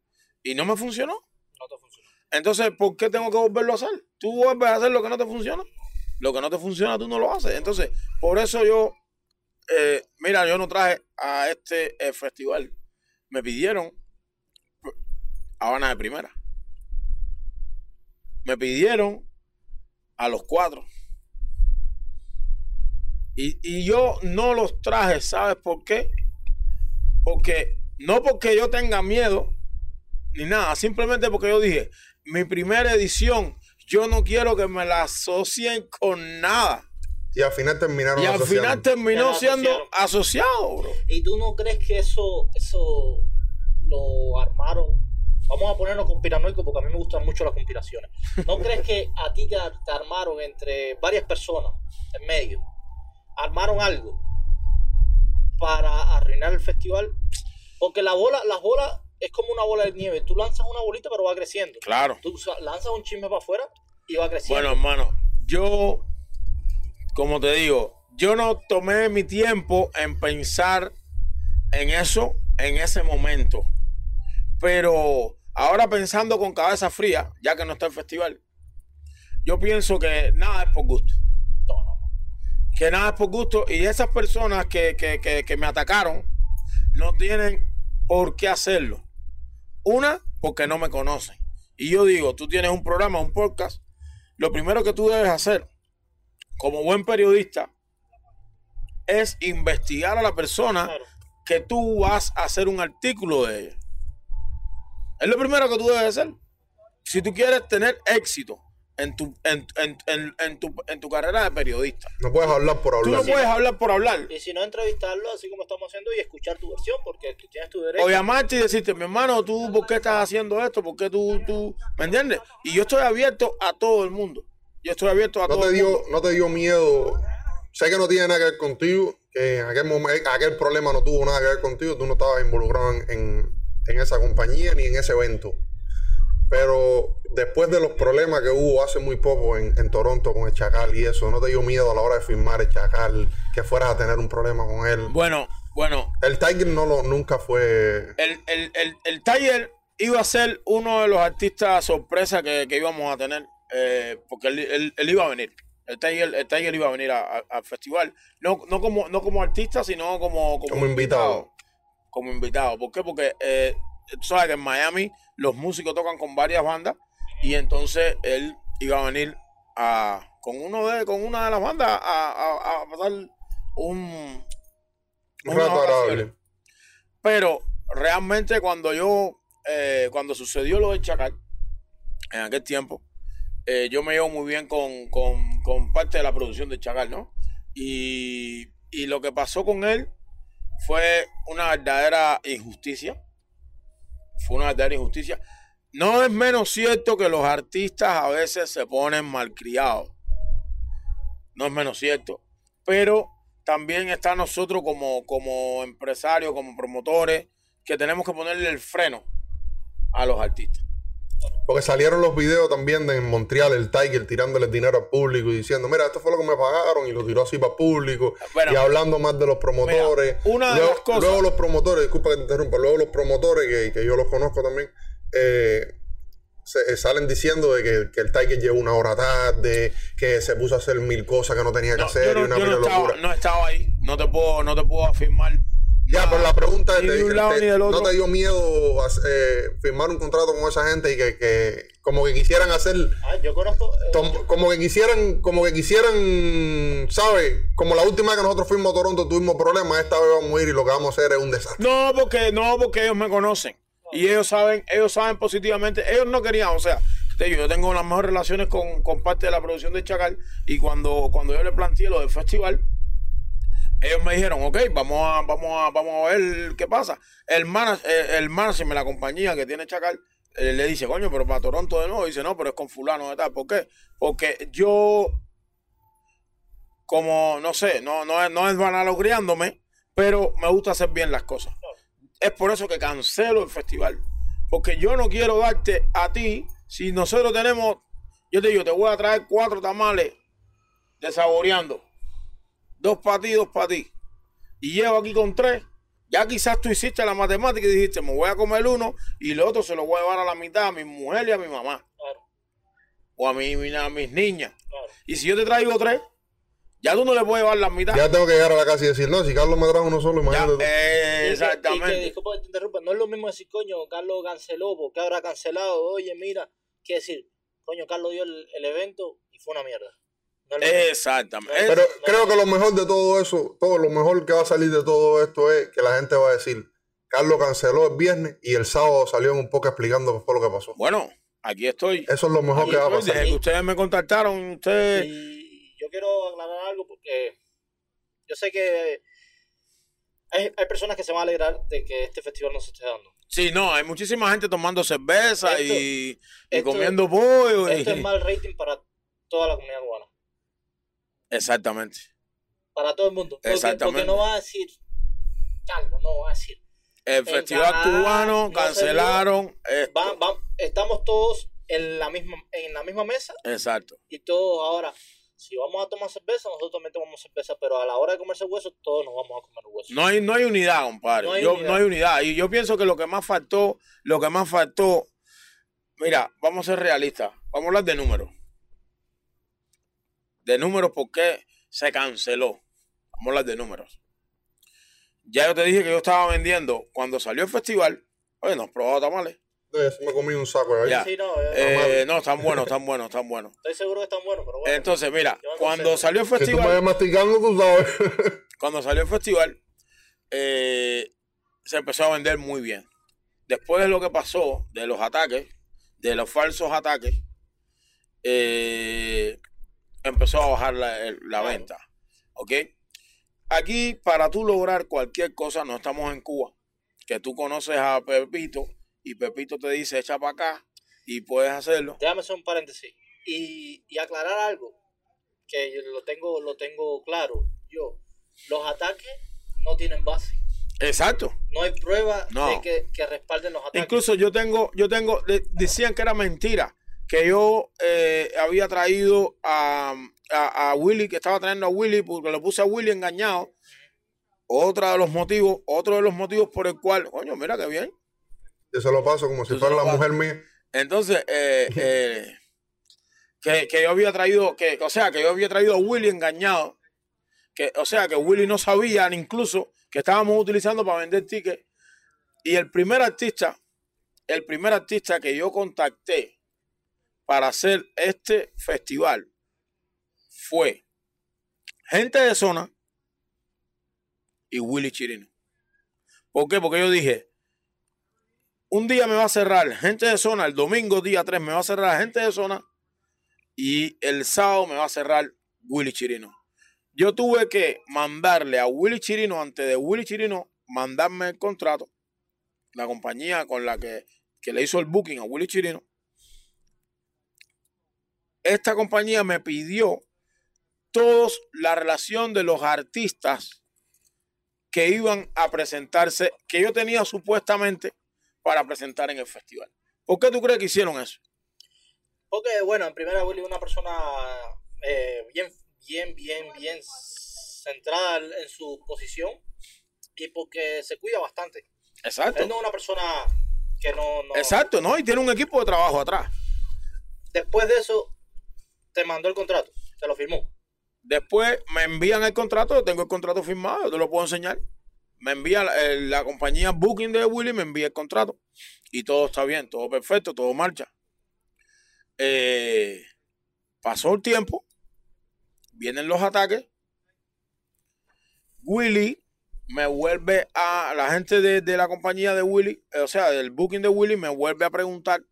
S3: y no me funcionó.
S1: No te funciona.
S3: Entonces, ¿por qué tengo que volverlo a hacer? Tú vuelves a hacer lo que no te funciona. Lo que no te funciona, tú no lo haces. Entonces, por eso yo, eh, mira, yo no traje a este eh, festival. Me pidieron Habana de primera. Me pidieron a los cuatro. Y, y yo no los traje, ¿sabes por qué? Porque no porque yo tenga miedo, ni nada, simplemente porque yo dije, mi primera edición, yo no quiero que me la asocien con nada.
S2: Y al final terminaron
S3: Y al final terminó siendo asociado, bro.
S1: ¿Y tú no crees que eso, eso lo armaron? Vamos a ponernos conspiranoicos porque a mí me gustan mucho las conspiraciones. ¿No crees que a ti te, te armaron entre varias personas en medio? Armaron algo para arruinar el festival. Porque la bola, las bolas es como una bola de nieve. Tú lanzas una bolita pero va creciendo.
S3: Claro.
S1: Tú lanzas un chisme para afuera y va creciendo.
S3: Bueno, hermano, yo, como te digo, yo no tomé mi tiempo en pensar en eso en ese momento. Pero ahora pensando con cabeza fría, ya que no está el festival, yo pienso que nada es por gusto. Que nada es por gusto. Y esas personas que, que, que, que me atacaron no tienen por qué hacerlo. Una, porque no me conocen. Y yo digo, tú tienes un programa, un podcast. Lo primero que tú debes hacer, como buen periodista, es investigar a la persona
S1: Claro.
S3: que tú vas a hacer un artículo de ella. Es lo primero que tú debes hacer. Si tú quieres tener éxito en tu, en, en- en- en tu, en tu carrera de periodista.
S2: No puedes hablar por
S3: Tú
S2: hablar.
S3: no puedes hablar por hablar.
S1: Y si no, entrevistarlo así como estamos haciendo y escuchar tu versión porque tú tienes tu derecho.
S3: O llamarte y decirte, mi hermano, tú, ¿por qué estás haciendo esto? ¿Por qué tú, tú, ¿me entiendes? Y yo estoy abierto a todo el mundo. Yo estoy abierto a
S2: no
S3: todo
S2: te dio, no te dio miedo. Sé que no tiene nada que ver contigo, que en aquel momento, aquel problema no tuvo nada que ver contigo, tú no estabas involucrado en, en- en esa compañía ni en ese evento. Pero después de los problemas que hubo hace muy poco en, en Toronto con el Chacal y eso, ¿no te dio miedo a la hora de firmar el Chacal que fueras a tener un problema con él?
S3: Bueno, bueno,
S2: El Tiger no lo, nunca fue.
S3: el, el, el, el Tiger iba a ser uno de los artistas sorpresa que, que íbamos a tener, eh, porque él, él- él iba a venir. El Tiger, el Tiger iba a venir a- a- al festival, no, no, como, no como artista, sino como, como,
S2: Como invitado.
S3: Como invitado. ¿Por qué? Porque eh, tú sabes que en Miami los músicos tocan con varias bandas y entonces él iba a venir a, con, uno de, con una de las bandas a, a- a pasar un,
S2: Un rato agradable.
S3: Pero realmente cuando yo, eh, cuando sucedió lo de Chacal, en aquel tiempo, eh, yo me llevo muy bien con, con- parte de la producción de Chacal, ¿no? Y, y lo que pasó con él fue una verdadera injusticia. Fue una verdadera injusticia. No es menos cierto que los artistas a veces se ponen malcriados. No es menos cierto. Pero también está nosotros como, como empresarios, como promotores, que tenemos que ponerle el freno a los artistas.
S2: Porque salieron los videos también de en Montreal, el Tiger tirándole dinero al público y diciendo, mira, esto fue lo que me pagaron y lo tiró así para el público.
S3: Bueno,
S2: y hablando más de los promotores.
S3: Mira, una de
S2: luego,
S3: las cosas-
S2: luego los promotores, disculpa que te interrumpa, luego los promotores, que, que yo los conozco también, eh, se, eh, salen diciendo de que, que el Tiger llegó una hora tarde, que se puso a hacer mil cosas que no tenía que
S3: No,
S2: hacer
S3: yo
S2: y
S3: no,
S2: una
S3: yo no estaba,
S2: locura.
S3: no estaba ahí. No te puedo, no te puedo afirmar.
S2: Ya, pero la pregunta es,
S3: ni de un
S2: te-
S3: lado ni del
S2: ¿no te dio miedo eh, firmar un contrato con esa gente y que, que como que quisieran hacer
S1: Ah, yo conozco. eh,
S2: Tom-
S1: yo-
S2: como que quisieran, como que quisieran, ¿sabes? Como la última vez que nosotros fuimos a Toronto tuvimos problemas, esta vez vamos a ir y lo que vamos a hacer es un desastre.
S3: No, porque no, porque ellos me conocen y ellos saben, ellos saben positivamente. Ellos no querían, o sea, te digo, yo tengo las mejores relaciones con, con parte de la producción de Chacal y cuando, cuando yo le planteé lo del festival, ellos me dijeron, ok, vamos a, vamos a, vamos a ver qué pasa. El manager, el, la compañía que tiene Chacal eh, le dice, coño, pero para Toronto de nuevo, dice, no, pero es con fulano de tal. ¿Por qué? Porque yo como, no sé, no, no, no es vanaglocriándome, pero me gusta hacer bien las cosas. Es por eso que cancelo el festival. Porque yo no quiero darte a ti, si nosotros tenemos, yo te digo, te voy a traer cuatro tamales de saboreando. Dos para ti, dos para ti. Y llevo aquí con tres. Ya quizás tú hiciste la matemática y dijiste, me voy a comer uno y el otro se lo voy a llevar a la mitad a mi mujer y a mi mamá.
S1: Claro,
S3: O a, mi, a mis niñas.
S1: claro.
S3: Y si yo te traigo tres, ya tú no le puedes llevar la mitad.
S2: Ya tengo que llegar a la casa y decir, no, si Carlos me trajo uno solo, imagínate.
S3: eh,
S1: Y que- Y que,
S3: exactamente.
S1: disculpa que te interrumpa, no es lo mismo decir, coño, Carlos canceló, porque habrá cancelado? Oye, mira, que decir, coño, Carlos dio el, el evento y fue una mierda. No.
S3: Exactamente.
S2: Pero creo que lo mejor de todo eso, todo lo mejor que va a salir de todo esto es que la gente va a decir, Carlos canceló el viernes y el sábado salió en un poco explicando qué fue lo que pasó.
S3: bueno, aquí estoy.
S2: Eso es lo mejor
S3: Aquí
S2: que va a pasar.
S3: Desde que ustedes me contactaron, ustedes.
S1: Y yo quiero aclarar algo porque yo sé que hay, hay personas que se van a alegrar de que este festival no se esté dando.
S3: Sí, no, hay muchísima gente tomando cerveza
S1: Esto-
S3: y, y
S1: esto-
S3: comiendo pollo. y-
S1: Esto es mal rating para toda la comunidad cubana.
S3: Exactamente.
S1: Para todo el mundo. Porque,
S3: Exactamente.
S1: porque no va a decir, Carlos, no va a decir.
S3: El festival
S1: Canadá
S3: cubano cancelaron. esto.
S1: Va- va- estamos todos en la misma en la misma mesa
S3: Exacto.
S1: y todos ahora, si vamos a tomar cerveza, nosotros también tomamos cerveza, pero a la hora de comerse hueso, todos nos vamos a comer hueso.
S3: No hay, no hay unidad, compadre.
S1: No hay
S3: Yo-
S1: unidad.
S3: no hay unidad. Y yo pienso que lo que más faltó, lo que más faltó, mira, vamos a ser realistas. Vamos a hablar de números. De números, ¿por qué se canceló? Vamos a hablar de números. Ya yo te dije que yo estaba vendiendo cuando salió el festival. Oye, nos probado tamales.
S2: Me comí un saco de ahí.
S3: Ya.
S1: Sí, no, eh,
S3: Eh, no, están buenos, están buenos, están buenos.
S1: estoy seguro que están buenos, pero bueno.
S3: Entonces, mira, cuando salió el
S2: Si tú me
S3: festival,
S2: ves masticando, tú sabes.
S3: cuando salió el festival, eh, se empezó a vender muy bien. Después de lo que pasó, de los ataques, de los falsos ataques, eh, empezó a bajar la, la
S1: Claro.
S3: venta. ¿Ok? Aquí, para tú lograr cualquier cosa, no estamos en Cuba, que tú conoces a Pepito y Pepito te dice, echa para acá y puedes hacerlo.
S1: Déjame hacer un paréntesis y, y aclarar algo que yo lo tengo lo tengo claro. Yo, los ataques no tienen base.
S3: Exacto.
S1: No hay prueba
S3: No.
S1: de que, que respalden los ataques.
S3: Incluso yo tengo, yo tengo, de- decían que era mentira, que yo eh, había traído a, a, a Willy, que estaba trayendo a Willy, porque lo puse a Willy engañado. Otro de los motivos, otro de los motivos por el cual, coño, mira qué bien.
S2: Yo se lo paso como si fuera la mujer mía.
S3: Entonces, eh, eh, que, que yo había traído, que, o sea, que yo había traído a Willy engañado. Que, o sea, que Willy no sabía ni incluso que estábamos utilizando para vender tickets. Y el primer artista, el primer artista que yo contacté para hacer este festival fue gente de zona y Willy Chirino. ¿Por qué? Porque yo dije, un día me va a cerrar gente de zona, el domingo día 3 me va a cerrar gente de zona y el sábado me va a cerrar Willy Chirino. Yo tuve que mandarle a Willy Chirino, antes de Willy Chirino, mandarme el contrato, la compañía con la que, que le hizo el booking a Willy Chirino. Esta compañía me pidió todos la relación de los artistas que iban a presentarse, que yo tenía supuestamente para presentar en el festival. ¿Por qué tú crees que hicieron eso?
S1: Porque, bueno, en primera, Willy es una persona eh, bien, bien, bien, bien centrada en su posición y porque se cuida bastante.
S3: Exacto.
S1: Él no es una persona que no, no-
S3: Exacto, ¿no? Y tiene un equipo de trabajo atrás.
S1: Después de eso, te mandó el contrato, te lo firmó.
S3: Después me envían el contrato, tengo el contrato firmado, te lo puedo enseñar. Me envía la, compañía Booking de Willy, me envía el contrato y todo está bien, todo perfecto, todo marcha. Eh, pasó el tiempo, vienen los ataques. Willy me vuelve a la gente de, de la compañía de Willy, o sea, del Booking de Willy, me vuelve a preguntar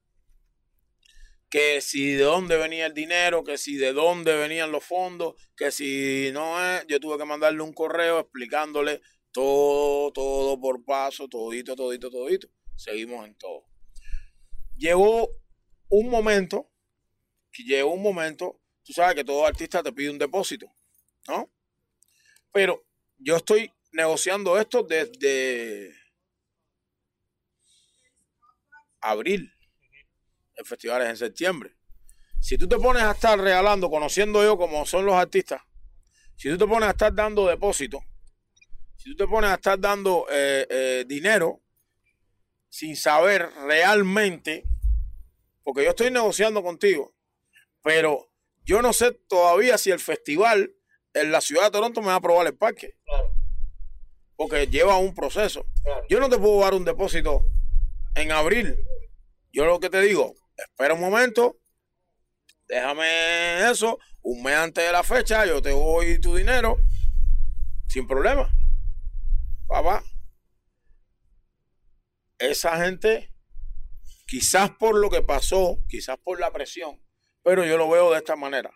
S3: que si de dónde venía el dinero, que si de dónde venían los fondos, que si no es, yo tuve que mandarle un correo explicándole todo, todo por paso, todito, todito, todito. Seguimos en todo. Llegó un momento, llegó un momento, tú sabes que todo artista te pide un depósito, ¿no? Pero yo estoy negociando esto desde abril el festival es en septiembre. Si tú te pones a estar regalando, conociendo yo como son los artistas, si tú te pones a estar dando depósito, si tú te pones a estar dando eh, eh, dinero sin saber realmente, porque yo estoy negociando contigo, pero yo no sé todavía si el festival en la ciudad de Toronto me va a aprobar el parque,
S1: Claro,
S3: porque lleva un proceso.
S1: claro.
S3: Yo no te puedo dar un depósito en abril. Yo lo que te digo, espera un momento, déjame eso, un mes antes de la fecha, yo te doy tu dinero, sin problema. Papá, esa gente, quizás por lo que pasó, quizás por la presión, pero yo lo veo de esta manera.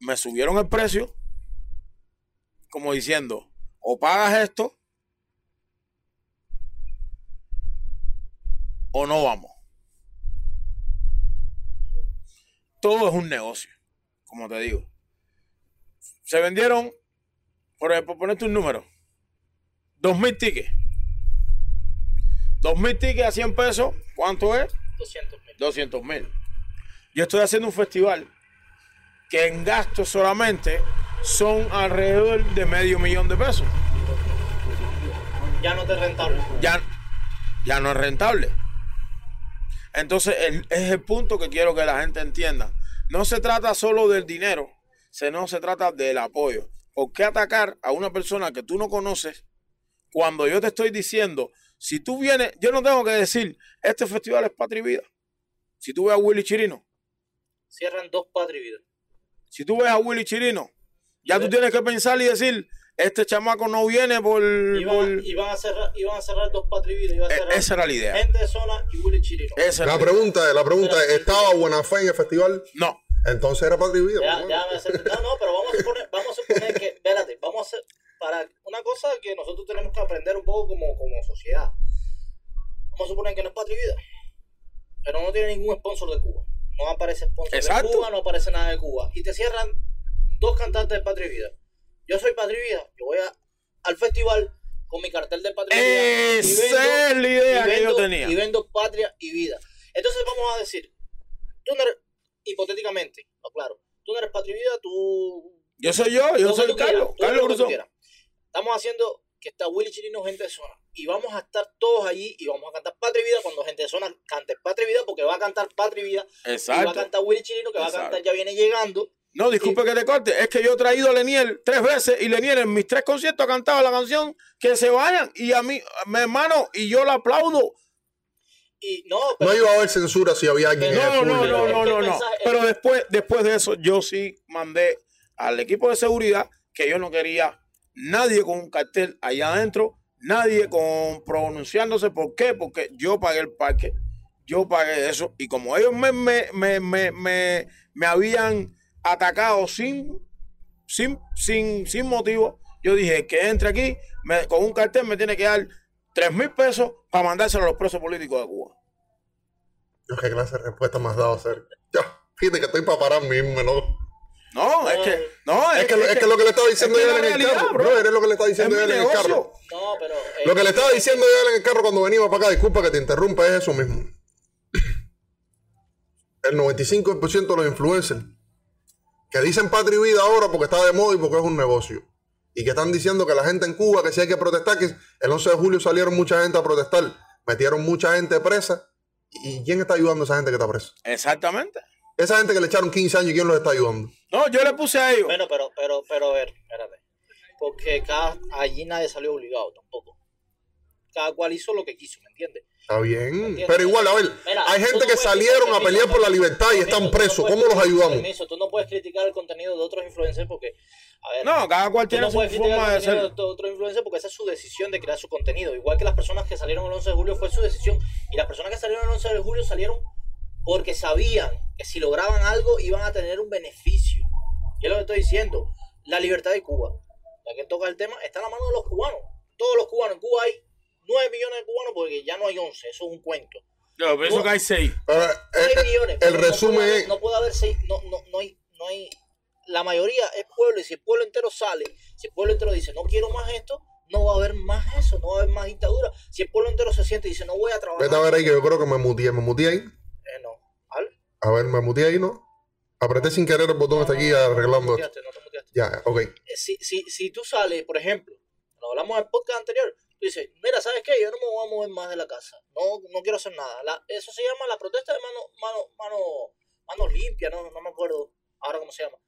S3: Me subieron el precio, como diciendo, o pagas esto, o no vamos. Todo es un negocio, como te digo. Se vendieron, por ejemplo, ponerte un número, dos mil tickets. Dos mil tickets a 100 pesos, ¿cuánto es?
S1: 200 mil.
S3: 200 mil. Yo estoy haciendo un festival que en gastos solamente son alrededor de medio millón de pesos.
S1: Ya no te es rentable.
S3: ya, ya no es rentable. Entonces, el- es el punto que quiero que la gente entienda. No se trata solo del dinero, sino se trata del apoyo. ¿Por qué atacar a una persona que tú no conoces cuando yo te estoy diciendo, si tú vienes, yo no tengo que decir, este festival es patria y vida. Si tú ves a Willy Chirino,
S1: Cierran dos patria y vida.
S3: si tú ves a Willy Chirino, ya tú tienes que pensar y decir, este chamaco no viene por...
S1: Iban,
S3: por-
S1: iban a cerrar, iban a cerrar dos patria y vida. Iban a
S3: Eh,
S1: cerrar
S3: esa era la idea.
S1: Gente de zona y Willy Chirino.
S3: Esa era
S2: La pregunta es, la pregunta es, ¿estaba buena fe en el festival?
S3: No,
S2: Entonces era para vida.
S1: Ya, hacer- No, no, pero vamos a suponer, vamos a suponer que, espérate, vamos a hacer, para una cosa que nosotros tenemos que aprender un poco como, como sociedad. Vamos a suponer que no es Patria y Vida, pero no tiene ningún sponsor de Cuba. No aparece sponsor
S3: Exacto.
S1: de Cuba, no aparece nada de Cuba. Y te cierran dos cantantes de Patria y Vida. Yo soy Patria y Vida, yo voy a, al festival con mi cartel de Patria y Vida.
S3: Esa es la idea que yo
S1: vendo-
S3: tenía.
S1: Y vendo Patria y Vida. Entonces vamos a decir, tú no eres, hipotéticamente, claro, tú no eres Patria y Vida, tú
S3: Yo soy yo, yo soy
S1: quieras,
S3: Carlos, Carlos
S1: quieras. Estamos haciendo que está Willy Chirino, gente de zona. Y vamos a estar todos allí y vamos a cantar Patria y Vida cuando gente de zona cante Patria y Vida, porque va a cantar Patria y Vida. Y va a
S3: Exacto.
S1: cantar Willy Chirino, que va a
S3: Exacto.
S1: cantar Ya Viene Llegando.
S3: No, disculpe que te corte, es que yo he traído a Leniel tres veces y Leniel en mis tres conciertos ha cantado la canción Que se vayan y a mí, mi hermano, y yo la aplaudo.
S1: Y no, pero
S2: No iba a haber censura si había alguien en el
S3: No, no, no, no, no, no.
S1: mensaje-
S3: Pero después, después de eso, yo sí mandé al equipo de seguridad que yo no quería nadie con un cartel allá adentro nadie con pronunciándose. ¿Por qué? Porque yo pagué el parque, yo pagué eso. Y como ellos me, me, me, me, me, me habían atacado sin, sin, sin, sin motivo, yo dije que entre aquí me- con un cartel me tiene que dar 3 mil pesos para mandárselo a los presos políticos de Cuba.
S2: ¿Qué clase de respuesta me has dado, Sergio? Ya, fíjate que estoy para parar mismo, ¿no?
S3: No, es que, no,
S2: Es que, es que lo que le estaba diciendo
S3: es que
S2: yo en el
S3: realidad,
S2: carro,
S3: bro.
S2: bro, es lo que le estaba
S3: es
S2: diciendo yo en el carro.
S1: No, pero. eh,
S2: Lo que le estaba diciendo yo en el carro cuando venía para acá, disculpa que te interrumpa, es eso mismo. El 95% de los influencers que dicen patria y vida ahora porque está de moda y porque es un negocio. Y que están diciendo que la gente en Cuba, que si hay que protestar, que el 11 de julio salieron mucha gente a protestar, metieron mucha gente presa. ¿Y quién está ayudando a esa gente que está presa?
S3: Exactamente.
S2: Esa gente que le echaron 15 años, ¿quién los está ayudando?
S3: No, yo le puse a ellos.
S1: Bueno, pero, pero, pero, a ver, espérate. Porque cada, allí nadie salió obligado tampoco. Cada cual hizo lo que quiso, ¿me entiendes?
S2: Está bien. Pero igual, a ver,
S1: Mira,
S2: hay gente
S1: no
S2: que salieron a pelear por la libertad y están
S1: no
S2: presos. ¿Cómo los ayudamos?
S1: Permiso, tú no puedes criticar el contenido de otros influencers porque, a ver,
S3: No, cada cual tiene
S1: no
S3: su
S1: puedes criticar
S3: forma de
S1: el contenido
S3: ser.
S1: de otros influencers porque esa es su decisión de crear su contenido. Igual que las personas que salieron el 11 de julio fue su decisión. Y las personas que salieron el 11 de julio salieron porque sabían que si lograban algo iban a tener un beneficio. Y es lo que estoy diciendo. La libertad de Cuba, ya que toca el tema, está en la mano de los cubanos. Todos los cubanos. En Cuba hay 9 millones de cubanos porque ya no hay 11. Eso es un cuento.
S3: Yo pienso que hay seis.
S2: Pero,
S1: No
S2: eh,
S1: hay millones.
S2: el
S1: no
S2: resumen es-
S1: No puede haber seis. No, no, no, hay, no hay. La mayoría es pueblo. Y si el pueblo entero sale, si el pueblo entero dice no quiero más esto, no va a haber más eso. No va a haber más dictadura. Si el pueblo entero se siente y dice no voy a trabajar.
S2: Vete a ver ahí que yo creo que me muteé. ¿Me muteé ahí?
S1: Eh, no.
S2: A ver, me muteé ahí, ¿no? Apreté sin querer el botón, está aquí arreglando
S1: no te muteaste, no te muteaste.
S2: Ya, ok.
S1: Eh, Si, si, si tú sales, por ejemplo, lo hablamos en el podcast anterior, tú dices, mira, ¿sabes qué? Yo no me voy a mover más de la casa. No, no quiero hacer nada. La- eso se llama la protesta de mano, mano, mano, mano limpia, no, no me acuerdo ahora cómo se llama.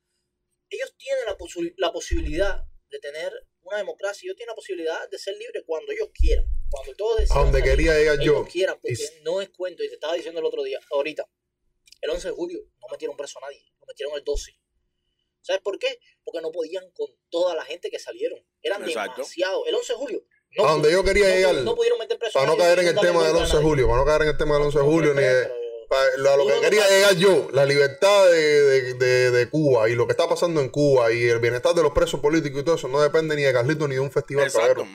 S1: Ellos tienen la, posi- la posibilidad de tener una democracia, ellos tienen la posibilidad de ser libres cuando ellos quieran. Cuando todos decidan
S2: A donde
S1: salir,
S2: quería llegar yo.
S1: ellos quieran, porque
S2: Y-
S1: no es cuento. Y te estaba diciendo el otro día, ahorita, el 11 de julio no metieron preso a nadie, lo metieron el 12. ¿Sabes por qué? Porque no podían con toda la gente que salieron. Eran
S3: Exacto.
S1: demasiado. El 11 de julio. No,
S2: A donde yo quería
S1: no-
S2: llegar,
S1: No pudieron meter preso a
S2: Para no caer en el tema del
S1: golpe a
S2: 11 de julio, para no caer en el tema del 11 de julio, ni de,
S1: pero-
S2: pa- lo- a lo que quería llegar yo, la libertad de, de- de- de Cuba y lo que está pasando en Cuba y el bienestar de los presos políticos y todo eso no depende ni de Carlito ni de un festival
S3: Exacto,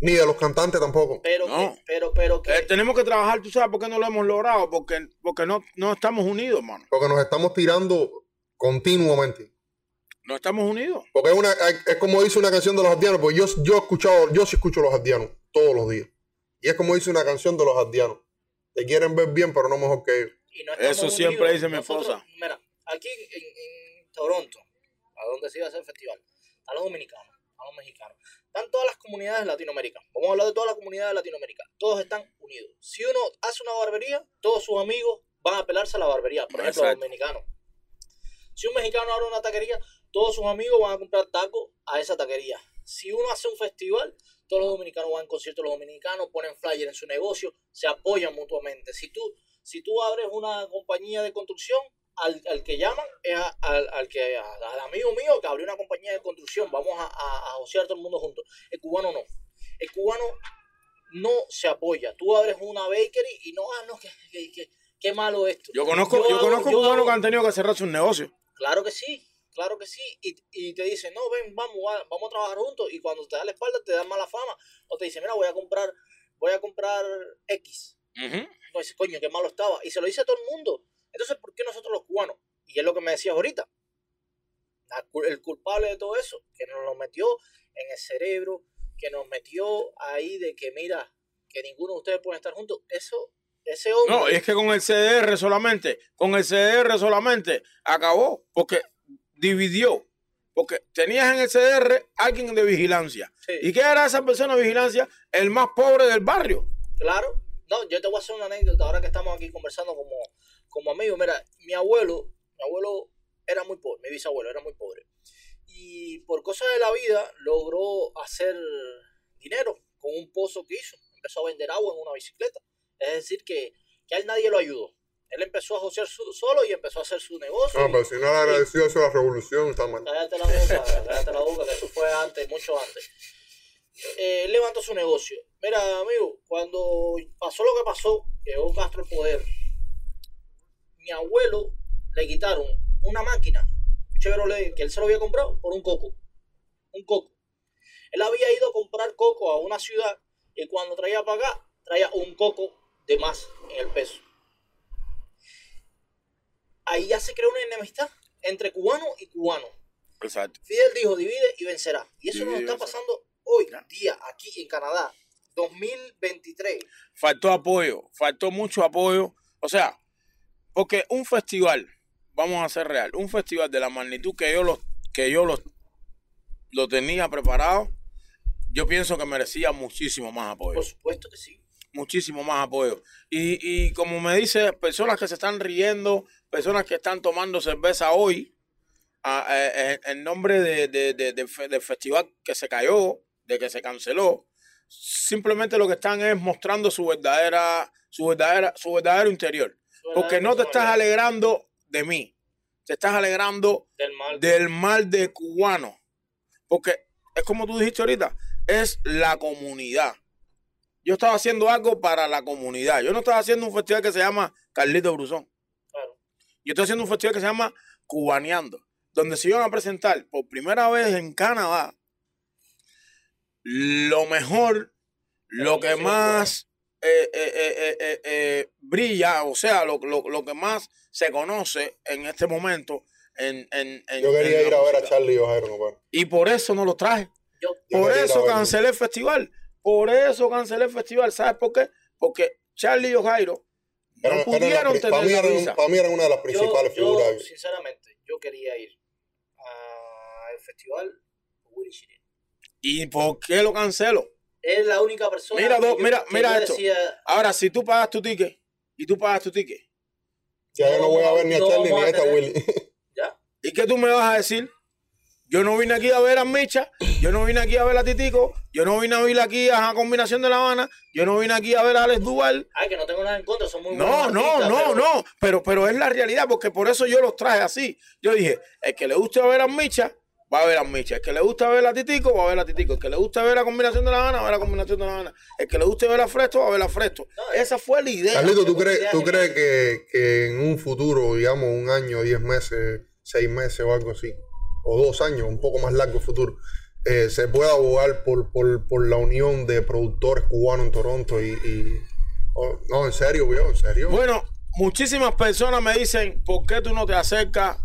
S2: ni de los cantantes tampoco.
S1: Pero,
S3: No.
S1: que- pero, pero que.
S3: Eh, tenemos que trabajar, tú sabes por qué no lo hemos logrado, porque, porque no, no estamos unidos, mano.
S2: Porque nos estamos tirando continuamente.
S3: No estamos unidos.
S2: Porque es, una, es como dice una canción de los ardianos, porque yo, yo he escuchado, yo sí escucho los ardianos todos los días. Y es como dice una canción de los ardianos. Te quieren ver bien, pero no mejor que ellos.
S1: y no
S3: Eso siempre
S1: unidos.
S3: dice mi esposa.
S1: Mira, aquí en, en Toronto, a donde se iba a hacer el festival, están los dominicanos, están los mexicanos, están todas las comunidades de Latinoamérica. Vamos a hablar de todas las comunidades de Latinoamérica. Todos están unidos. Si uno hace una barbería, todos sus amigos van a pelarse a la barbería. Por ejemplo, los
S3: Exacto.
S1: mexicanos. Si un mexicano abre una taquería, todos sus amigos van a comprar tacos a esa taquería. Si uno hace un festival, todos los dominicanos van a conciertos, los dominicanos ponen flyer en su negocio, se apoyan mutuamente. Si tú, si tú abres una compañía de construcción, al, al que llaman es a- al, al que a- al amigo mío que abrió una compañía de construcción, vamos a, a, todo el mundo juntos. El cubano no. El cubano no se apoya. Tú abres una bakery y no, ah, no, que, que, que- qué malo esto.
S3: Yo conozco, yo,
S1: hago-
S3: conozco
S1: yo
S3: cubanos que han tenido que cerrar sus negocios.
S1: Claro que sí, claro que sí. Y, y te dicen, no, ven, vamos, va- vamos a trabajar juntos. Y cuando te da la espalda, te dan mala fama. O te dicen, mira, voy a comprar, voy a comprar X. No dices, coño, qué malo estaba. Y se lo dice a todo el mundo. Entonces, ¿por qué nosotros los cubanos? Y es lo que me decías ahorita. El culpable de todo eso, que nos lo metió en el cerebro, que nos metió ahí de que, mira, que ninguno de ustedes puede estar juntos. Eso, ese hombre.
S3: No, es que con el CDR solamente, con el CDR solamente acabó, porque dividió. Porque tenías en el CDR alguien de vigilancia.
S1: Sí.
S3: ¿Y qué era esa persona de vigilancia? El más pobre del barrio.
S1: Claro. No, yo te voy a hacer una anécdota ahora que estamos aquí conversando como, como amigos. Mira, mi abuelo, mi abuelo era muy pobre, mi bisabuelo era muy pobre. Y por cosas de la vida logró hacer dinero con un pozo que hizo. Empezó a vender agua en una bicicleta. Es decir, que, que a él nadie lo ayudó. Él empezó a josear su- solo y empezó a hacer su negocio.
S2: No, pero si no le agradecido eso a la revolución, está mal.
S1: Cállate la boca, cállate la boca, que eso fue antes, mucho antes. eh, él levantó su negocio. Mira, amigo, cuando pasó lo que pasó, llegó Castro al poder, mi abuelo le quitaron una máquina, un Chevrolet, que él se lo había comprado por un coco. Un coco. Él había ido a comprar coco a una ciudad y cuando traía para acá, traía un coco de más en el peso. Ahí ya se creó una enemistad entre cubano y cubano.
S3: Exacto.
S1: Fidel dijo, divide y vencerá. Y eso nos
S3: Divide y
S1: está pasando hoy
S3: Ya.
S1: día aquí en Canadá, 2023.
S3: faltó apoyo, faltó mucho apoyo. O sea, porque un festival, vamos a ser real, un festival de la magnitud que yo lo, que yo lo, lo tenía preparado, yo pienso que merecía muchísimo más apoyo.
S1: Por supuesto que sí.
S3: Muchísimo más apoyo. Y, y como me dice, personas que se están riendo, personas que están tomando cerveza hoy, en nombre de, de- de- del festival que se cayó, de que se canceló, simplemente lo que están es mostrando su verdadera, su verdadera, su verdadero interior. Porque no te estás alegrando de mí, te estás alegrando
S1: del mal.
S3: del mal de cubano. Porque es como tú dijiste ahorita, es la comunidad. Yo estaba haciendo algo para la comunidad. Yo no estaba haciendo un festival que se llama Carlito Bruzón.
S1: Claro.
S3: Yo estoy haciendo un festival que se llama Cubaneando, donde se iban a presentar por primera vez en Canadá lo mejor, lo que más eh, eh, eh, eh, eh, eh, brilla, o sea, lo, lo- lo que más se conoce en este momento. En, en- en-
S2: Yo quería
S3: en
S2: ir a ver a. Charlie y.
S3: Y por eso no lo traje.
S1: Yo,
S3: Por eso cancelé el festival. Por eso cancelé el festival. ¿Sabes por qué? Porque Charlie y Ojairo no pudieron
S2: la
S3: tener
S2: para, mí
S3: la
S2: eran, para mí eran una de las principales
S1: yo,
S2: figuras.
S1: sinceramente, yo quería ir al festival Willy Chirino.
S3: ¿Y por qué lo cancelo?
S1: Es la única persona
S3: Mira,
S1: que
S3: do- mira,
S1: que
S3: mira esto.
S1: decía,
S3: Ahora, si tú pagas tu ticket y tú pagas tu ticket,
S2: Ya yo no voy a ver ni a Charlie ni a esta Willy.
S1: ya,
S3: ¿y qué tú me vas a decir? Yo no vine aquí a ver a Micha, yo no vine aquí a ver a Titico, yo no vine a ver aquí a la combinación de La Habana, yo no vine aquí a ver a Alex Duval.
S1: ay, que no tengo nada en contra, son muy
S3: No,
S1: buenos
S3: no,
S1: artistas,
S3: no,
S1: pero-
S3: no, pero, pero es la realidad, porque por eso yo los traje así. Yo dije, el que le guste ver a Micha, va a ver a Micha. El que le gusta ver a Titico, va a ver a Titico. El que le guste ver la combinación de La Habana, va a ver la combinación de La Habana. El que le guste ver a Fresto, va a ver a Fresto.
S1: No,
S3: Esa fue la idea.
S2: Carlito, ¿tú crees, ¿tú crees que, que en un futuro, digamos, un año, diez meses, seis meses o algo así, o dos años, un poco más largo futuro, eh, se pueda abogar por, por, por la unión de productores cubanos en Toronto y... y- oh, no, en serio, viejo, en serio.
S3: Bueno, muchísimas personas me dicen, ¿por qué tú no te acercas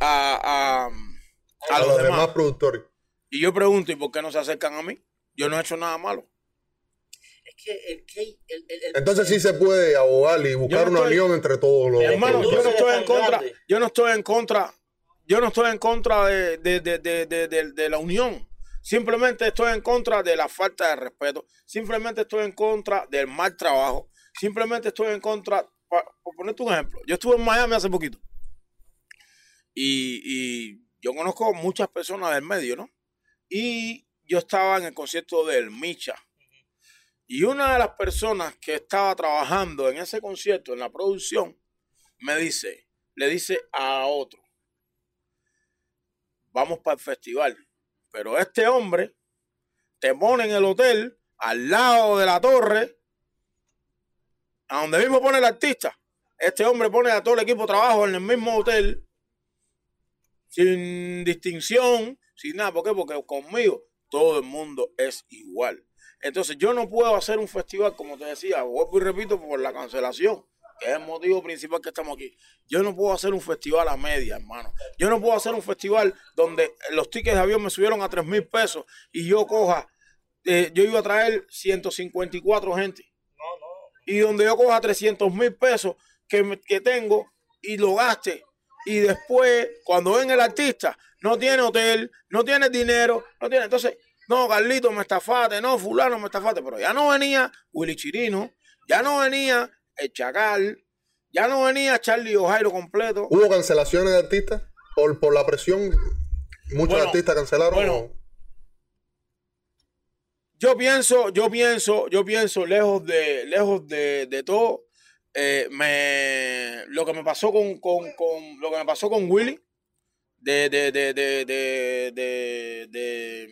S3: a, a, a
S2: a
S3: los,
S2: los
S3: demás?
S2: demás productores.
S3: Y yo pregunto, ¿y por qué no se acercan a mí? Yo no he hecho nada malo.
S1: Es que el, que el, el, el-
S2: Entonces sí se puede abogar y buscar
S3: no
S2: una
S3: estoy-
S2: unión entre todos los
S3: Hermano, yo no estoy en contra,
S1: grande.
S3: yo no estoy en contra, yo no estoy en contra de, de, de, de, la unión. Simplemente estoy en contra de la falta de respeto. Simplemente estoy en contra del mal trabajo. Simplemente estoy en contra, pa- por ponerte un ejemplo. Yo estuve en Miami hace poquito. Y, y yo conozco muchas personas del medio, ¿no? Y yo estaba en el concierto del Micha. Y una de las personas que estaba trabajando en ese concierto, en la producción, me dice, le dice a otro, vamos para el festival. Pero este hombre te pone en el hotel, al lado de la torre, a donde mismo pone el artista. Este hombre pone a todo el equipo de trabajo en el mismo hotel, sin distinción, sin nada. ¿Por qué? Porque conmigo todo el mundo es igual. Entonces yo no puedo hacer un festival, como te decía, vuelvo y repito, por la cancelación, que es el motivo principal que estamos aquí. Yo no puedo hacer un festival a media, hermano. Yo no puedo hacer un festival donde los tickets de avión me subieron a 3 mil pesos y yo coja, eh, yo iba a traer 154 gente
S1: No, no.
S3: y donde yo coja 300 mil pesos que, que tengo y lo gaste. Y después, cuando ven el artista, no tiene hotel, no tiene dinero, no tiene. Entonces, no, Carlito, me estafaste, no, Fulano, me estafaste. Pero ya no venía Willy Chirino, ya no venía el Chacal, ya no venía Charlie Ojairo completo.
S2: ¿Hubo cancelaciones de artistas? Por, por la presión, muchos
S3: Bueno,
S2: artistas cancelaron.
S3: bueno.
S2: o-
S3: Yo pienso, yo pienso, yo pienso, lejos de, lejos de, de todo, eh, me, lo que me pasó con, con, con- lo que me pasó con Willy, de, de, de, de, de, de, de,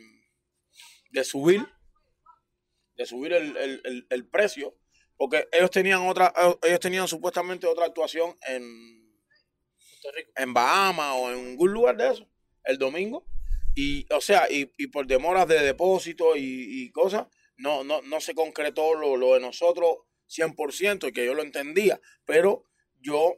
S3: de subir de subir el, el- el- el precio, porque ellos tenían otra, ellos tenían supuestamente otra actuación en, en Bahamas o en algún lugar de eso, el domingo. Y, o sea, y, y por demoras de depósito y, y cosas, no, no, no se concretó lo, lo de nosotros 100% y que yo lo entendía. Pero yo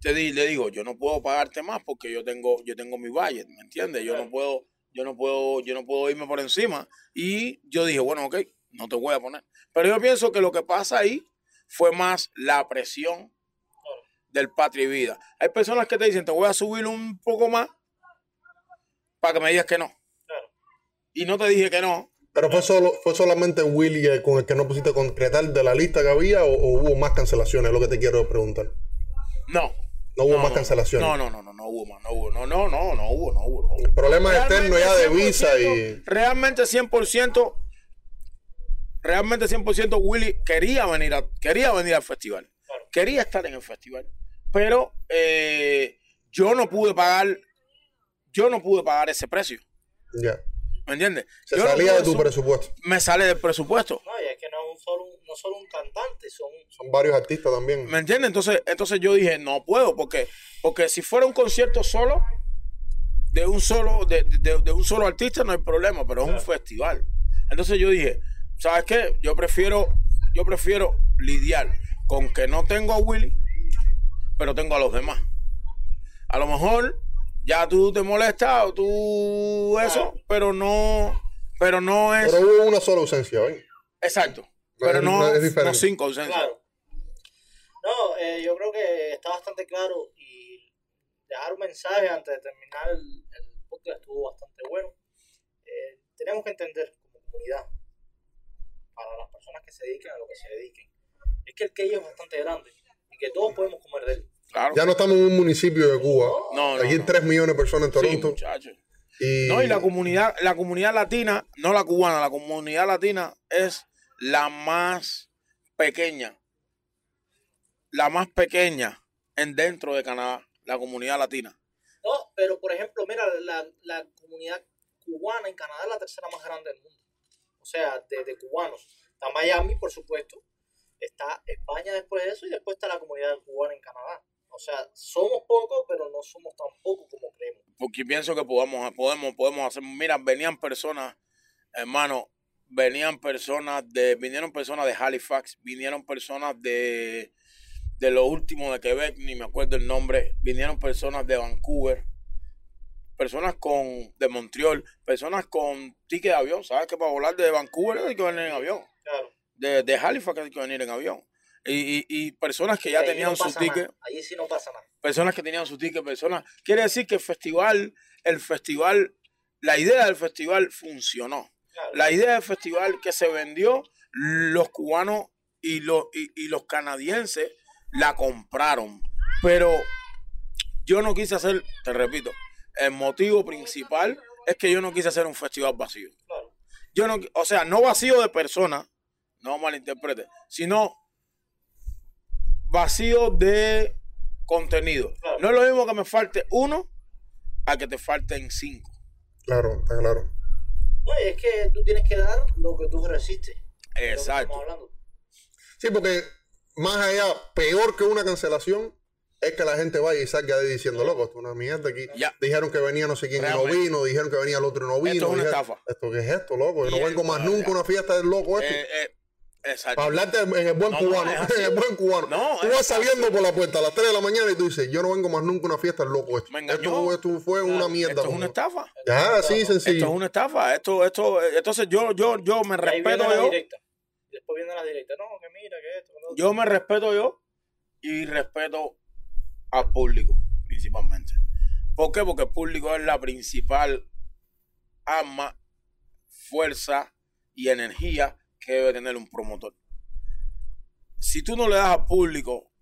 S3: te di, le digo, yo no puedo pagarte más porque yo tengo, yo tengo mi budget, ¿me entiendes? Yo no puedo, yo no puedo, yo no puedo irme por encima. Y yo dije, bueno, ok, no te voy a poner. Pero yo pienso que lo que pasa ahí fue más la presión del Patria y Vida. Hay personas que te dicen, te voy a subir un poco más para que me digas que no.
S1: Claro.
S3: Y no te dije que no.
S2: Pero fue solo, fue solamente Willy el con el que no pusiste concretar de la lista que había o, o hubo más cancelaciones, es lo que te quiero preguntar.
S3: No.
S2: No hubo
S3: No,
S2: más
S3: no,
S2: cancelaciones.
S3: No, no, no, no, no hubo más, no hubo, no, no, no, no hubo, no hubo, no hubo.
S2: Problemas externos ya de
S3: 100%,
S2: visa y.
S3: Realmente 100%, realmente 100% Willy quería venir, a, quería venir al festival.
S1: Claro.
S3: Quería estar en el festival. Pero eh, yo no pude pagar, yo no pude pagar ese precio.
S2: Ya.
S3: ¿Me entiendes?
S2: Se
S3: Yo
S2: salía de tu
S3: su-
S2: presupuesto.
S3: Me sale del presupuesto.
S1: No, y es que no es un solo, no solo un cantante, son
S2: Son varios artistas también.
S3: ¿Me entiendes? Entonces, entonces yo dije, no puedo, porque, porque si fuera un concierto solo, de un solo, de, de- de un solo artista, no hay problema, pero es un festival. Entonces yo dije, ¿sabes qué? Yo prefiero, yo prefiero lidiar con que no tengo a Willy, pero tengo a los demás. A lo mejor ya tú te molestas o tú eso, pero no, pero no es
S2: Pero hubo una sola ausencia, ¿ven?
S3: exacto. Pero no,
S2: es diferente.
S3: no cinco ausencias.
S1: Claro. No, eh, yo creo que está bastante claro y dejar un mensaje antes de terminar el, el podcast estuvo bastante bueno. Eh, tenemos que entender como comunidad, para las personas que se dediquen a lo que se dediquen, es que el que es bastante grande y que todos podemos comer de él.
S3: Claro.
S2: Ya no estamos en un municipio de Cuba.
S3: No, no,
S2: Aquí hay
S3: no.
S2: 3 millones de personas en
S3: Sí,
S2: Toronto.
S3: muchachos.
S2: y,
S3: No, y la comunidad, la comunidad latina, no la cubana, la comunidad latina es la más pequeña, la más pequeña en dentro de Canadá, la comunidad latina.
S1: No, pero por ejemplo, mira, la, la comunidad cubana en Canadá es la tercera más grande del mundo. O sea, de, cubanos. Está Miami, por supuesto. Está España después de eso y después está la comunidad cubana en Canadá. O sea, somos pocos, pero no somos tan pocos como creemos.
S3: Porque pienso que podemos, podemos, podemos hacer. Mira, venían personas, hermano, venían personas de, vinieron personas de Halifax, vinieron personas de, de lo último de Quebec, ni me acuerdo el nombre, vinieron personas de Vancouver, personas con, de Montreal, personas con ticket de avión, ¿sabes que para volar de Vancouver hay que venir en avión?
S1: Claro.
S3: De, de Halifax hay que venir en avión. Y, y, y personas que ya tenían
S1: no
S3: su ticket
S1: nada. Allí sí no pasa nada.
S3: personas que tenían su ticket, personas. Quiere decir que el festival, el festival, la idea del festival funcionó.
S1: Claro.
S3: La idea del festival que se vendió, los cubanos y los, y, y los canadienses la compraron. Pero yo no quise hacer, te repito, el motivo principal es que yo no quise hacer un festival vacío.
S1: Claro.
S3: Yo no, o sea, no vacío de personas, no malinterprete, sino vacío de contenido. No es lo mismo que me falte uno a que te falten cinco.
S2: Claro, está claro.
S1: No, y es que tú tienes que dar lo que tú resistes.
S3: Exacto.
S2: Sí, porque más allá, peor que una cancelación, es que la gente vaya y salga de ahí diciendo, loco, esto es una mierda aquí.
S3: Ya.
S2: Dijeron que venía no sé quién y no vino, dijeron que venía el otro y no vino.
S3: Esto es una
S2: dijeron,
S3: estafa.
S2: ¿Esto qué es esto, loco? Yo no vengo más nunca a una fiesta del loco este.
S3: Eh, eh, exacto.
S2: Para hablarte en el buen
S3: No, no,
S2: cubano, en el buen cubano.
S3: No,
S2: tú vas saliendo por la puerta a las 3 de la mañana y tú dices, yo no vengo más nunca a una fiesta del loco este.
S3: Me engañó.
S2: Esto, esto fue una mierda.
S3: Esto es una estafa.
S2: Ya, así
S3: Esto
S2: sencillo.
S3: es una estafa. Esto, esto, entonces yo, yo, yo me respeto
S1: viene la
S3: yo.
S1: después viene la directa. No, que mira, que esto.
S3: Yo me respeto yo y respeto al público, principalmente. ¿Por qué? Porque el público es la principal arma, fuerza y energía que debe tener un promotor. Si tú no le das al público,